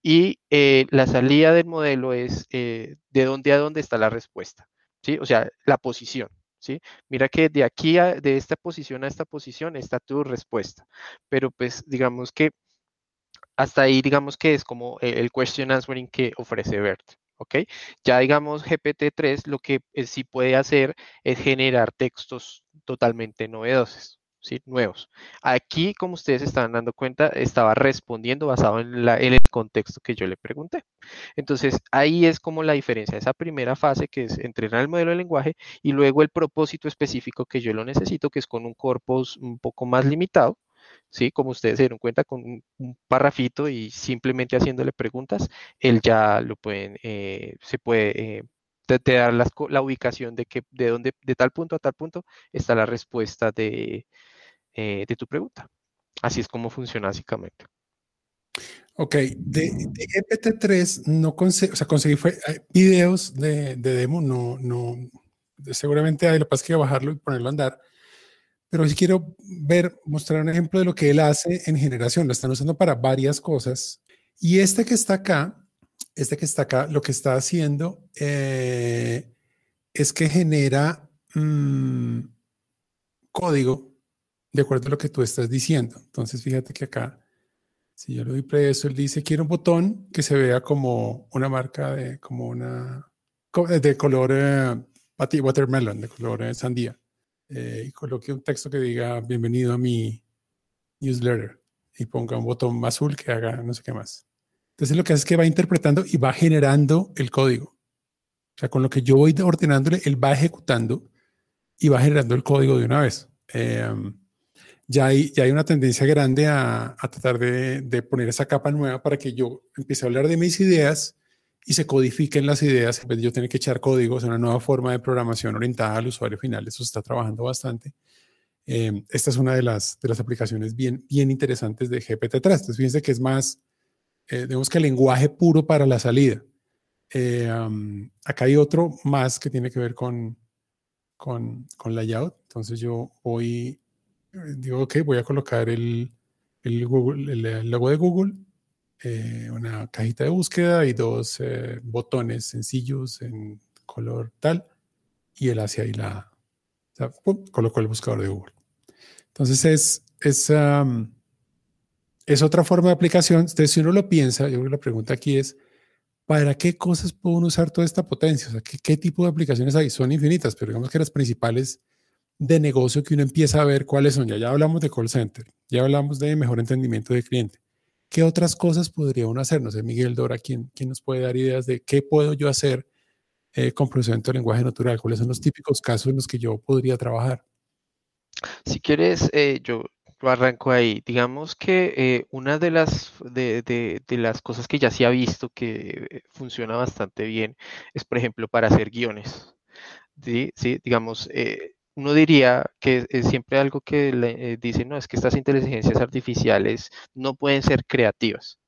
y eh, la salida del modelo es de dónde a dónde está la respuesta, ¿sí? O sea, la posición. ¿Sí? Mira que de aquí a, de esta posición a esta posición está tu respuesta, pero pues digamos que hasta ahí digamos que es como el question answering que ofrece BERT. ¿ok? Ya digamos GPT-3 lo que sí puede hacer es generar textos totalmente novedosos, ¿sí? nuevos. Aquí, como ustedes estaban dando cuenta, estaba respondiendo basado en, en, el contexto que yo le pregunté. Entonces, ahí es como la diferencia, esa primera fase que es entrenar el modelo de lenguaje y luego el propósito específico que yo lo necesito, que es con un corpus un poco más limitado, ¿sí? Como ustedes se dieron cuenta, con un, un parrafito y simplemente haciéndole preguntas, él ya lo pueden, eh, se puede... Eh, te, dar la ubicación de que de dónde, de tal punto a tal punto está la respuesta de, eh, de tu pregunta. Así es como funciona básicamente. Ok, de, GPT-3 no conseguí, o sea, conseguí fue, videos de, de, demo, no, no, seguramente hay, lo que pasa es que bajarlo y ponerlo a andar, pero si quiero ver, mostrar un ejemplo de lo que él hace en generación. Lo están usando para varias cosas. Y este que está acá, este que está acá, lo que está haciendo eh, es que genera mm, código de acuerdo a lo que tú estás diciendo. Entonces, fíjate que acá, si yo le doy preso, él dice, quiero un botón que se vea como una marca de, como una, de color eh, watermelon, de color eh, sandía. Eh, y coloque un texto que diga bienvenido a mi newsletter y ponga un botón azul que haga no sé qué más. Entonces lo que hace es que va interpretando y va generando el código. O sea, con lo que yo voy ordenándole, él va ejecutando y va generando el código de una vez. Em, ya, hay, ya hay una tendencia grande a, a tratar de, de, poner esa capa nueva para que yo empiece a hablar de mis ideas y se codifiquen las ideas en yo tener que echar códigos, una nueva forma de programación orientada al usuario final. Eso se está trabajando bastante. Eh, esta es una de las, de las aplicaciones bien, bien interesantes de GPT-3. Entonces, fíjense que es más, eh, digamos que lenguaje puro para la salida. Eh, acá hay otro más que tiene que ver con, con, con layout. Entonces, yo voy, digo, ok, voy a colocar el, el logo de Google eh, una cajita de búsqueda y dos eh, botones sencillos en color tal, y él hace ahí la, colocó el buscador de Google. Entonces es, es, es otra forma de aplicación. Entonces, si uno lo piensa, yo creo que la pregunta aquí es, ¿para qué cosas puedo usar toda esta potencia? O sea, ¿qué, ¿qué, tipo de aplicaciones hay? Son infinitas, pero digamos que las principales de negocio que uno empieza a ver cuáles son. Ya, ya hablamos de call center, ya hablamos de mejor entendimiento de cliente. ¿Qué otras cosas podría uno hacer? No sé, Miguel Dora, ¿quién, quién nos puede dar ideas de qué puedo yo hacer eh, con procesamiento de lenguaje natural? ¿Cuáles son los típicos casos en los que yo podría trabajar? Si quieres, eh, yo arranco ahí. Digamos que eh, una de las, de, de, las cosas que ya se ha visto que funciona bastante bien es, por ejemplo, para hacer guiones. Sí, sí digamos, uno diría que es siempre algo que le, eh, dice, no, es que estas inteligencias artificiales no pueden ser creativas.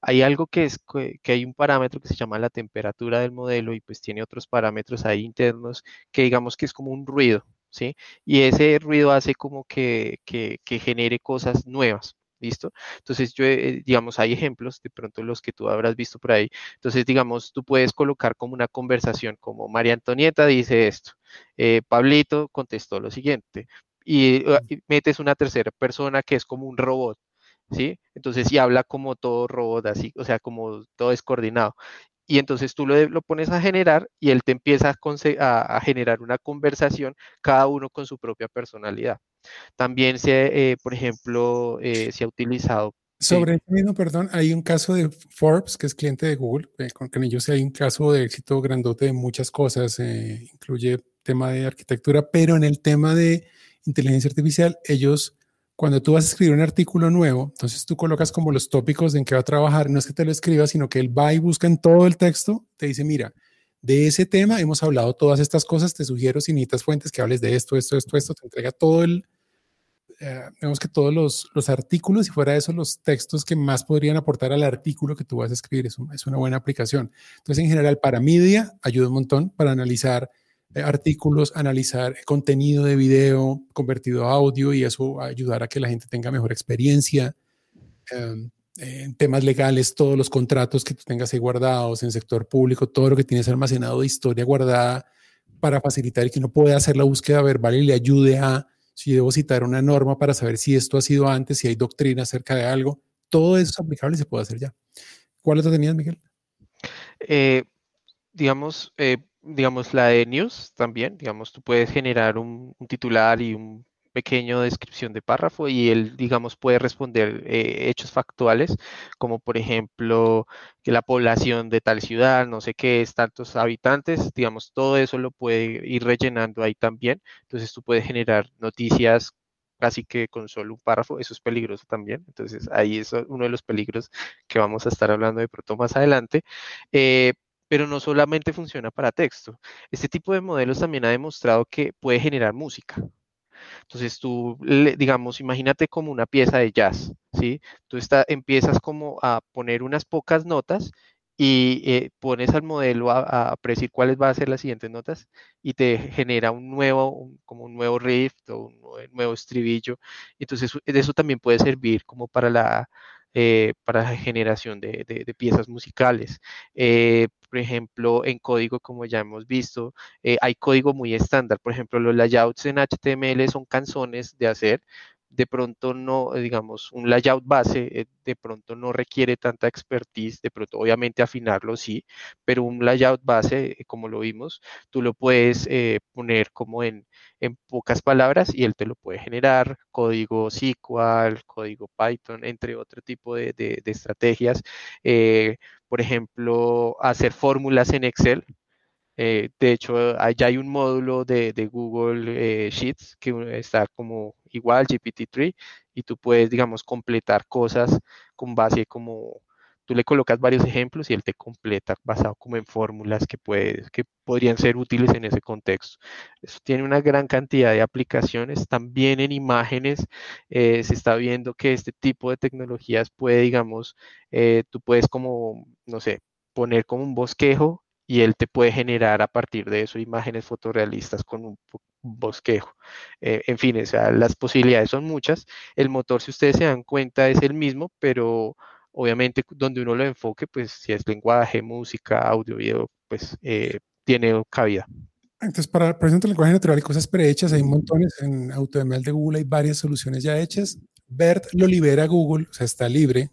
Hay algo que es que hay un parámetro que se llama la temperatura del modelo y pues tiene otros parámetros ahí internos que digamos que es como un ruido, ¿sí? Y ese ruido hace como que, que, que genere cosas nuevas. ¿Listo? Entonces, yo, eh, digamos, hay ejemplos, de pronto los que tú habrás visto por ahí. Entonces, digamos, tú puedes colocar como una conversación, como María Antonieta dice esto, eh, Pablito contestó lo siguiente, y, uh, y, metes una tercera persona que es como un robot, ¿sí? Entonces, y habla como todo robot, así, o sea, como todo descoordinado. Y entonces tú lo, lo pones a generar y él te empieza a, a generar una conversación, cada uno con su propia personalidad. También se, eh, por ejemplo, eh, se ha utilizado. Sobre eso mismo, perdón, hay un caso de Forbes, que es cliente de Google, eh, con que ellos hay un caso de éxito grandote de muchas cosas, eh, incluye tema de arquitectura, pero en el tema de inteligencia artificial, ellos, cuando tú vas a escribir un artículo nuevo, entonces tú colocas como los tópicos en que va a trabajar, no es que te lo escriba, sino que él va y busca en todo el texto, te dice, mira, de ese tema hemos hablado todas estas cosas, te sugiero si necesitas fuentes que hables de esto, esto, esto, esto, te entrega todo el, eh, que todos los, los, artículos y fuera de eso los textos que más podrían aportar al artículo que tú vas a escribir. Es, es una buena aplicación. Entonces, en general, para media ayuda un montón para analizar artículos, analizar contenido de video convertido a audio y eso ayudar a que la gente tenga mejor experiencia. Eh, en temas legales, todos los contratos que tú tengas ahí guardados en sector público, todo lo que tienes almacenado de historia guardada para facilitar y que uno pueda hacer la búsqueda verbal y le ayude a, si debo citar una norma para saber si esto ha sido antes, si hay doctrina acerca de algo, todo eso es aplicable y se puede hacer ya. ¿Cuál otro tenías, Miguel? Eh, digamos, eh, digamos la de news también, digamos, tú puedes generar un, titular y un pequeño descripción de párrafo y él, digamos, puede responder eh, hechos factuales, como por ejemplo que la población de tal ciudad, no sé qué es, tantos habitantes, digamos, todo eso lo puede ir rellenando ahí también. Entonces tú puedes generar noticias casi que con solo un párrafo, eso es peligroso también. Entonces ahí es uno de los peligros que vamos a estar hablando de pronto más adelante. Eh, pero no solamente funciona para texto. Este tipo de modelos también ha demostrado que puede generar música. Entonces tú, digamos, imagínate como una pieza de jazz, ¿sí? Tú está, empiezas como a poner unas pocas notas y eh, pones al modelo a, a, predecir cuáles van a ser las siguientes notas y te genera un nuevo, como un nuevo riff o un nuevo estribillo. Entonces eso también puede servir como para la, eh, para generación de, piezas musicales. Eh, por ejemplo, en código, como ya hemos visto, hay código muy estándar. Por ejemplo, los layouts en HTML son canzones de hacer, de pronto no, eh, digamos, un layout base eh, de pronto no requiere tanta expertise, de pronto obviamente afinarlo sí, pero un layout base, eh, como lo vimos, tú lo puedes poner como en, en, pocas palabras y él te lo puede generar, código SQL, código Python, entre otro tipo de, de, estrategias. por ejemplo, hacer fórmulas en Excel, de hecho, allá hay un módulo de, de Google Sheets que está como igual GPT-3 y tú puedes, digamos, completar cosas con base como tú le colocas varios ejemplos y él te completa basado como en fórmulas que, puedes, que podrían ser útiles en ese contexto. Eso tiene una gran cantidad de aplicaciones. También en imágenes eh, se está viendo que este tipo de tecnologías puede, digamos, eh, tú puedes como, no sé, poner como un bosquejo y él te puede generar a partir de eso imágenes fotorrealistas con un bosquejo. Eh, en fin, o sea, las posibilidades son muchas. El motor, si ustedes se dan cuenta, es el mismo, pero obviamente donde uno lo enfoque, pues si es lenguaje, música, audio, video, pues eh, tiene cabida. Entonces, para presente el lenguaje natural y cosas prehechas, hay montones en AutoML de Google, hay varias soluciones ya hechas. BERT lo libera Google, o sea, está libre.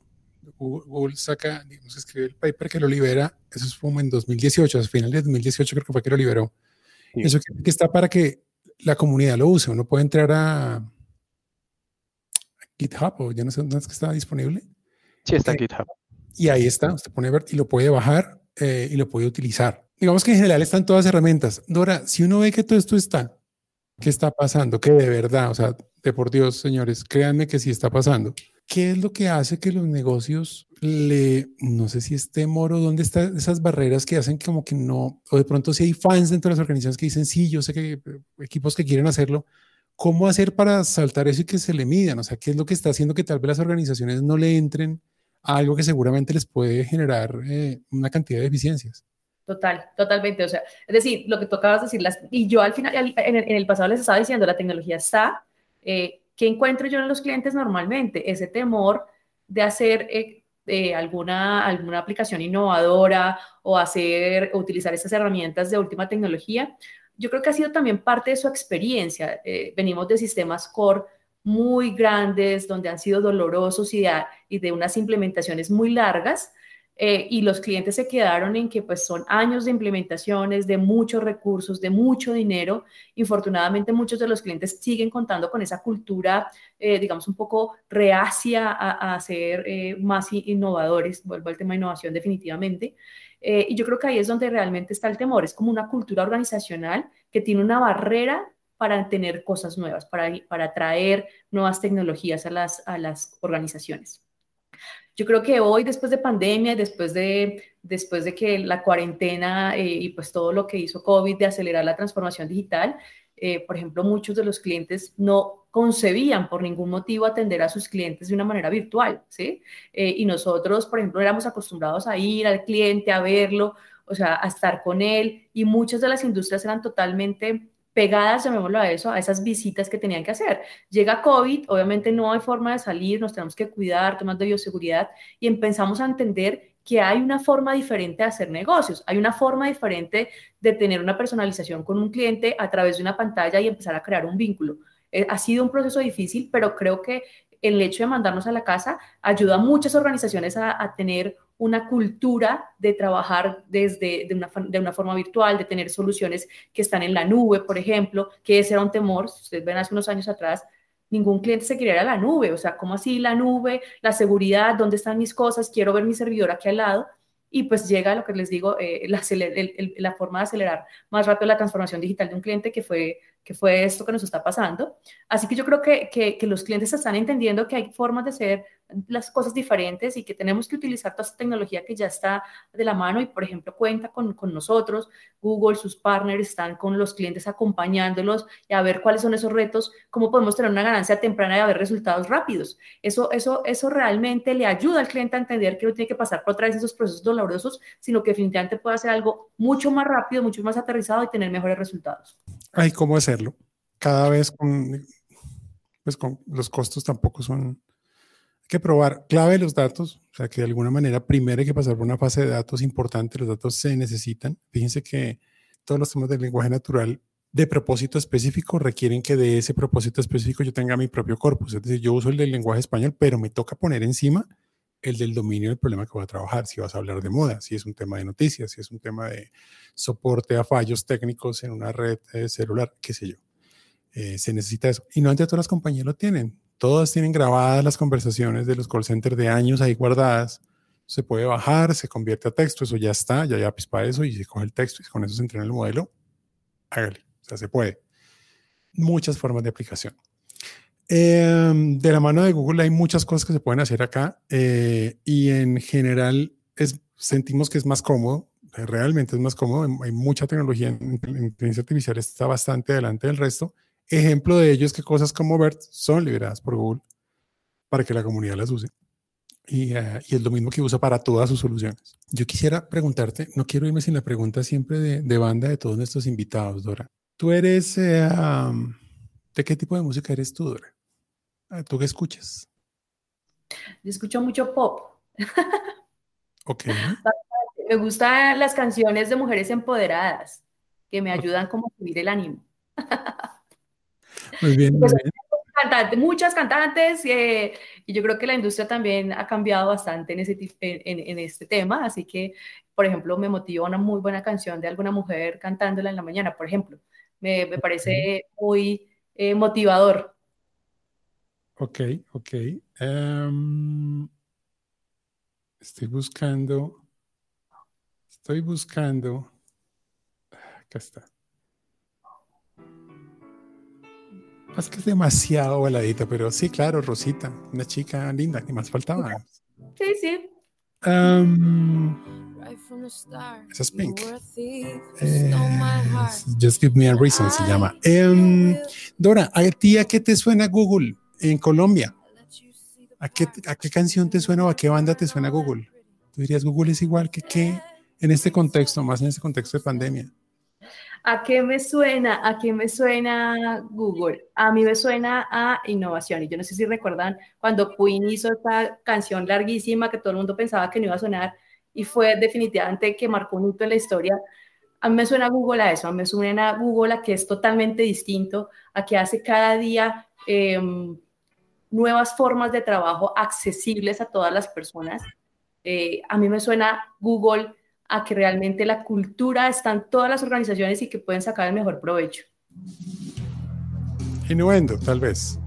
Google, saca, digamos, escribe el paper que lo libera, eso fue en 2018, a final de 2018 creo que fue que lo liberó. Eso que está para que la comunidad lo use. Uno puede entrar a, GitHub o ya no sé dónde es que está disponible. Sí, está en eh, GitHub. Y ahí está, usted pone ver y lo puede bajar eh, y lo puede utilizar. Digamos que en general están todas las herramientas. Dora, si uno ve que todo esto está, ¿qué está pasando? Que de verdad, o sea, de por Dios, señores, créanme que sí está pasando. ¿Qué es lo que hace que los negocios no sé si es temor o dónde están esas barreras que hacen como que no, o de pronto si hay fans dentro de las organizaciones que dicen, sí, yo sé que eh, equipos que quieren hacerlo, ¿cómo hacer para saltar eso y que se le midan? O sea, ¿qué es lo que está haciendo que tal vez las organizaciones no le entren a algo que seguramente les puede generar eh, una cantidad de eficiencias? Total, totalmente. O sea, es decir, lo que tocabas decir, las, y yo al final, en el, en el pasado les estaba diciendo, la tecnología está, eh, ¿Qué encuentro yo en los clientes normalmente? Ese temor de hacer eh, eh, alguna, alguna aplicación innovadora o hacer, utilizar esas herramientas de última tecnología. Yo creo que ha sido también parte de su experiencia. Eh, venimos de sistemas core muy grandes, donde han sido dolorosos y y de unas implementaciones muy largas, eh, y los clientes se quedaron en que pues son años de implementaciones, de muchos recursos, de mucho dinero. Infortunadamente muchos de los clientes siguen contando con esa cultura, eh, digamos, un poco reacia a, ser eh, más innovadores. Vuelvo al tema de innovación definitivamente. y yo creo que ahí es donde realmente está el temor. Es como una cultura organizacional que tiene una barrera para tener cosas nuevas, para, para traer nuevas tecnologías a las, a las organizaciones. Yo creo que hoy, después de pandemia, después de, después de que la cuarentena eh, y pues todo lo que hizo COVID de acelerar la transformación digital, eh, por ejemplo, muchos de los clientes no concebían por ningún motivo atender a sus clientes de una manera virtual, ¿sí? Eh, y nosotros, por ejemplo, éramos acostumbrados a ir al cliente, a verlo, o sea, a estar con él, y muchas de las industrias eran totalmente pegadas, llamémoslo a eso, a esas visitas que tenían que hacer. Llega COVID, obviamente no hay forma de salir, nos tenemos que cuidar, temas de bioseguridad, y empezamos a entender que hay una forma diferente de hacer negocios, hay una forma diferente de tener una personalización con un cliente a través de una pantalla y empezar a crear un vínculo. Eh, ha sido un proceso difícil, pero creo que el hecho de mandarnos a la casa ayuda a muchas organizaciones a, tener una cultura de trabajar desde de una, de una, forma virtual, de tener soluciones que están en la nube, por ejemplo, que ese era un temor, si ustedes ven hace unos años atrás, ningún cliente se quería ir a la nube, o sea, ¿cómo así la nube, la seguridad, dónde están mis cosas, quiero ver mi servidor aquí al lado? Y pues llega lo que les digo, eh, la, la forma de acelerar más rápido la transformación digital de un cliente que fue que fue esto que nos está pasando. Así que yo creo que, que, que, los clientes están entendiendo que hay formas de hacer las cosas diferentes y que tenemos que utilizar toda esta tecnología que ya está de la mano y, por ejemplo, cuenta con, con nosotros. Google, sus partners están con los clientes acompañándolos y a ver cuáles son esos retos, cómo podemos tener una ganancia temprana y a ver resultados rápidos. Eso, eso, eso realmente le ayuda al cliente a entender que no tiene que pasar por otra vez esos procesos dolorosos, sino que definitivamente puede hacer algo mucho más rápido, mucho más aterrizado y tener mejores resultados. Ay, ¿cómo hacerlo? Cada vez pues con los costos tampoco son hay que probar clave los datos, o sea que de alguna manera primero hay que pasar por una fase de datos importante, los datos se necesitan. Fíjense que todos los temas del lenguaje natural de propósito específico requieren que de ese propósito específico yo tenga mi propio corpus. Es decir, yo uso el del lenguaje español, pero me toca poner encima el del dominio del problema que voy a trabajar. Si vas a hablar de moda, si es un tema de noticias, si es un tema de soporte a fallos técnicos en una red eh, celular, qué sé yo. Eh, se necesita eso. Y no ante todas las compañías lo tienen. Todas tienen grabadas las conversaciones de los call centers de años ahí guardadas. Se puede bajar, se convierte a texto, eso ya está, ya hay APIs eso y se coge el texto y con eso se entrena el modelo. Hágale, o sea, se puede. Muchas formas de aplicación. Em, de la mano de Google hay muchas cosas que se pueden hacer acá eh, y en general es, sentimos que es más cómodo, realmente es más cómodo, hay mucha tecnología en, inteligencia artificial, está bastante adelante del resto Ejemplo de ello es que cosas como BERT son liberadas por Google para que la comunidad las use. Y, uh, y, es lo mismo que usa para todas sus soluciones. Yo quisiera preguntarte, no quiero irme sin la pregunta siempre de, de banda de todos nuestros invitados, Dora. ¿Tú eres, eh, um, de qué tipo de música eres tú, Dora? Ah, ¿Tú qué escuchas? Yo escucho mucho pop. ok. [laughs] Me gustan las canciones de mujeres empoderadas que me ayudan como a subir el ánimo. [laughs] Muy bien. Pues, muchas cantantes eh, y yo creo que la industria también ha cambiado bastante en, ese, en, en, este tema, así que, por ejemplo, me motiva una muy buena canción de alguna mujer cantándola en la mañana, por ejemplo. Me, me parece muy eh, motivador. Ok, ok. Um, estoy buscando, estoy buscando, acá está. Es que es demasiado baladita, pero sí, claro, Rosita, una chica linda, ¿qué más faltaba? Sí, sí. Um, esa es Pink. Eh, just Give Me a Reason se llama. Um, Dora, ¿a ti a qué te suena Google en Colombia? ¿A qué, ¿A qué canción te suena o a qué banda te suena Google? Tú dirías, Google es igual que qué en este contexto, más en este contexto de pandemia. ¿A qué me suena? ¿A qué me suena Google? A mí me suena a innovación. Y yo no sé si recuerdan cuando Queen hizo esta canción larguísima que todo el mundo pensaba que no iba a sonar y fue definitivamente que marcó un hito en la historia. A mí me suena Google a eso, a mí me suena Google a que es totalmente distinto, a que hace cada día em, nuevas formas de trabajo accesibles a todas las personas. Eh, a mí me suena Google a que realmente la cultura está en todas las organizaciones y que pueden sacar el mejor provecho. Innuendo, tal vez.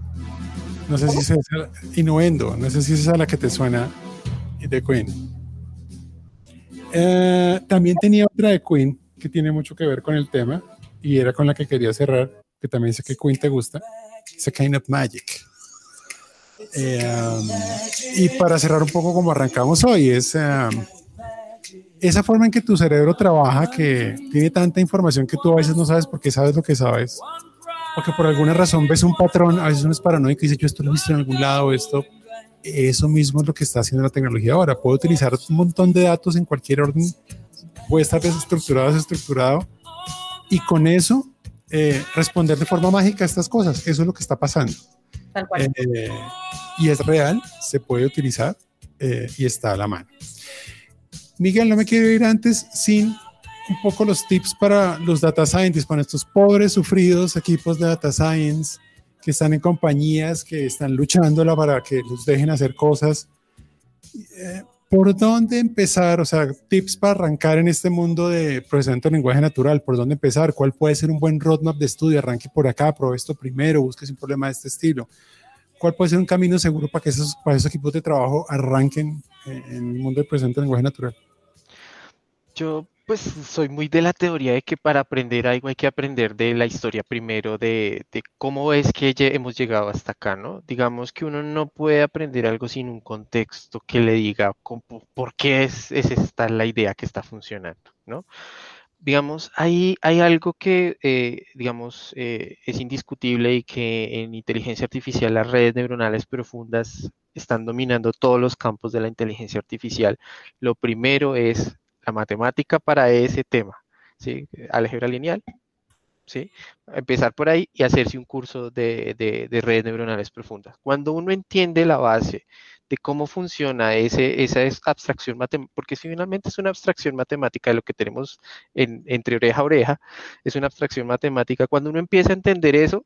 No sé si es esa, innuendo, no sé si es esa la que te suena de Queen. Eh, también tenía otra de Queen que tiene mucho que ver con el tema y era con la que quería cerrar, que también sé que Queen te gusta, a Kind of Magic. Eh, um, y para cerrar un poco como arrancamos hoy, es... Um, esa forma en que tu cerebro trabaja, que tiene tanta información que tú a veces no sabes por qué sabes lo que sabes, o que por alguna razón ves un patrón, a veces uno es paranoico y dice, yo esto lo he visto en algún lado, esto, eso mismo es lo que está haciendo la tecnología ahora. Puedo utilizar un montón de datos en cualquier orden, puede estar desestructurado, desestructurado, y con eso eh, responder de forma mágica a estas cosas. Eso es lo que está pasando. Eh, y es real, se puede utilizar eh, y está a la mano. Miguel, no me quiero ir antes sin un poco los tips para los data scientists, para estos pobres, sufridos equipos de data science que están en compañías que están luchándola para que los dejen hacer cosas. Eh, ¿Por dónde empezar? O sea, tips para arrancar en este mundo de procesamiento de lenguaje natural. ¿Por dónde empezar? ¿Cuál puede ser un buen roadmap de estudio? Arranque por acá, pruebe esto primero, busque un problema de este estilo. ¿Cuál puede ser un camino seguro para que esos, para esos equipos de trabajo arranquen en, en el mundo del procesamiento de lenguaje natural? Yo pues soy muy de la teoría de que para aprender algo hay que aprender de la historia primero, de, cómo es que hemos llegado hasta acá, ¿no? Digamos que uno no puede aprender algo sin un contexto que le diga por qué es, esta la idea que está funcionando, ¿no? Digamos, hay, hay algo que, eh, digamos, eh, es indiscutible y que en inteligencia artificial las redes neuronales profundas están dominando todos los campos de la inteligencia artificial. Lo primero es la matemática para ese tema, ¿sí? Álgebra lineal, ¿sí? Empezar por ahí y hacerse un curso de, de, redes neuronales profundas. Cuando uno entiende la base de cómo funciona ese, esa abstracción matemática, porque finalmente es una abstracción matemática de lo que tenemos entre oreja a oreja, es una abstracción matemática. Cuando uno empieza a entender eso,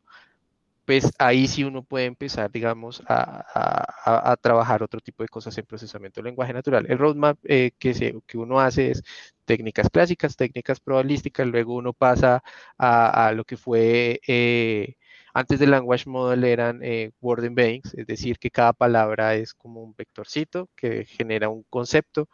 pues ahí sí uno puede empezar, digamos, a, trabajar otro tipo de cosas en procesamiento de lenguaje natural. El roadmap eh, que, se, que uno hace es técnicas clásicas, técnicas probabilísticas, luego uno pasa a, lo que fue... Eh, antes del language model eran eh, word embeddings, es decir, que cada palabra es como un vectorcito que genera un concepto.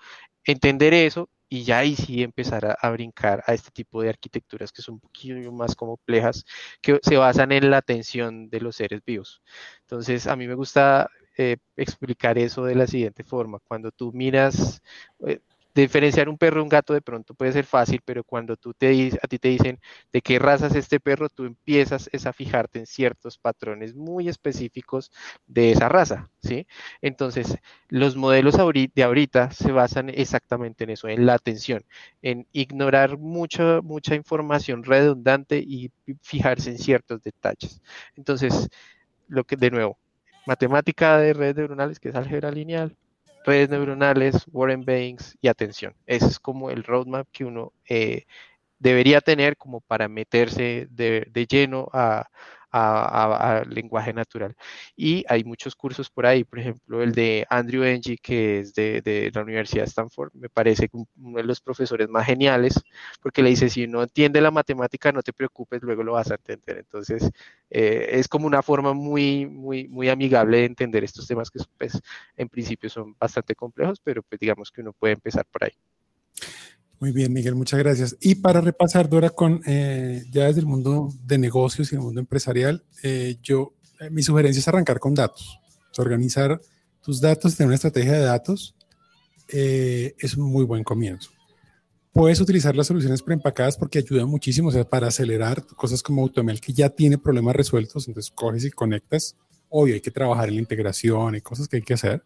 Entender eso y ya ahí sí empezar a, brincar a este tipo de arquitecturas que son un poquito más complejas, que se basan en la atención de los seres vivos. Entonces, a mí me gusta eh, explicar eso de la siguiente forma. Cuando tú miras, eh, diferenciar un perro de un gato de pronto puede ser fácil, pero cuando tú te, a ti te dicen de qué raza es este perro, tú empiezas a fijarte en ciertos patrones muy específicos de esa raza. Entonces, los modelos de ahorita se basan exactamente en eso, en la atención, en ignorar mucha, mucha información redundante y fijarse en ciertos detalles. Entonces, lo que, de nuevo, matemática de redes neuronales, que es álgebra lineal, redes neuronales, Warren Banks y atención. Ese es como el roadmap que uno eh, debería tener como para meterse de lleno a, a, lenguaje natural. Y hay muchos cursos por ahí, por ejemplo, el de Andrew Ng, que es de, la Universidad de Stanford, me parece uno de los profesores más geniales, porque le dice, si no entiende la matemática, no te preocupes, luego lo vas a entender. Entonces, eh, es como una forma muy, muy, muy amigable de entender estos temas que pues, en principio son bastante complejos, pero pues digamos que uno puede empezar por ahí. Muy bien, Miguel, muchas gracias. Y para repasar, Dora, con eh, ya desde el mundo de negocios y el mundo empresarial, eh, yo, eh, mi sugerencia es arrancar con datos. organizar tus datos, tener una estrategia de datos, es un muy buen comienzo. Puedes utilizar las soluciones preempacadas porque ayudan muchísimo, o sea, para acelerar cosas como AutoML que ya tiene problemas resueltos, entonces coges y conectas. Obvio, hay que trabajar en la integración y cosas que hay que hacer.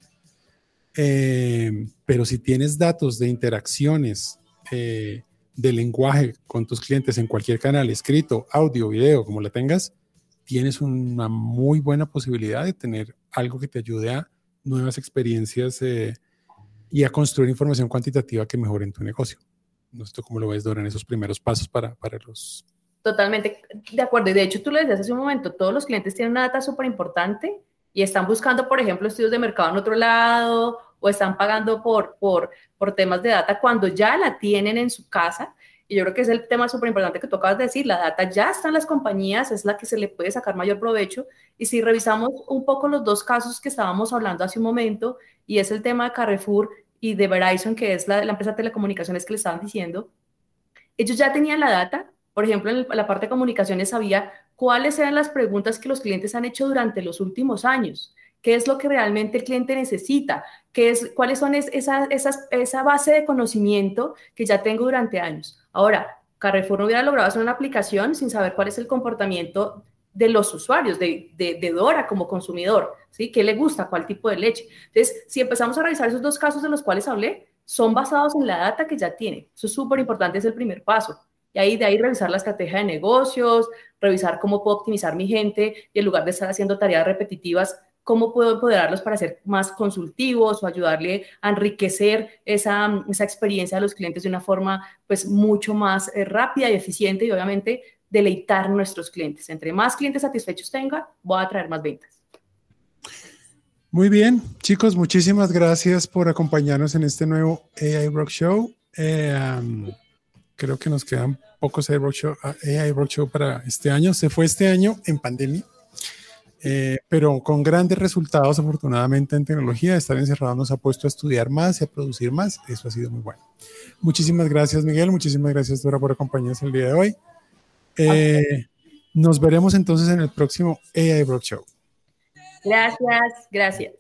pero si tienes datos de interacciones eh, de lenguaje con tus clientes en cualquier canal, escrito, audio, video, como la tengas, tienes una muy buena posibilidad de tener algo que te ayude a nuevas experiencias eh, y a construir información cuantitativa que mejore en tu negocio. No sé cómo lo ves, Dora, en esos primeros pasos para, para los... Totalmente de acuerdo. Y de hecho, tú lo decías hace un momento, todos los clientes tienen una data súper importante y están buscando, por ejemplo, estudios de mercado en otro lado o están pagando por, por, por temas de data cuando ya la tienen en su casa. Y yo creo que es el tema súper importante que tú acabas de decir, la data ya está en las compañías, es la que se le puede sacar mayor provecho. Y si revisamos un poco los dos casos que estábamos hablando hace un momento, y es el tema de Carrefour y de Verizon, que es la, la empresa de telecomunicaciones que le estaban diciendo, ellos ya tenían la data, por ejemplo, en la parte de comunicaciones sabía cuáles eran las preguntas que los clientes han hecho durante los últimos años qué es lo que realmente el cliente necesita, qué es, cuáles son esa, esa base de conocimiento que ya tengo durante años. Ahora, Carrefour no hubiera logrado hacer una aplicación sin saber cuál es el comportamiento de los usuarios, de, de, Dora como consumidor, ¿sí? ¿Qué le gusta? ¿Cuál tipo de leche? Entonces, si empezamos a revisar esos dos casos de los cuales hablé, son basados en la data que ya tiene. Eso es súper importante, es el primer paso. Y ahí de ahí revisar la estrategia de negocios, revisar cómo puedo optimizar mi gente y en lugar de estar haciendo tareas repetitivas, cómo puedo empoderarlos para ser más consultivos o ayudarle a enriquecer esa, esa experiencia de los clientes de una forma pues mucho más eh, rápida y eficiente y obviamente deleitar nuestros clientes. Entre más clientes satisfechos tenga, voy a traer más ventas. Muy bien, chicos, muchísimas gracias por acompañarnos en este nuevo AI Rock Show. Eh, creo que nos quedan pocos AI Rock, Show, AI Rock Show para este año. Se fue este año en pandemia, eh, pero con grandes resultados, afortunadamente, en tecnología. Estar encerrado nos ha puesto a estudiar más y a producir más. Eso ha sido muy bueno. Muchísimas gracias, Miguel. Muchísimas gracias, Dora, por acompañarnos el día de hoy. Eh, nos veremos entonces en el próximo AI Rock Show. Gracias, gracias.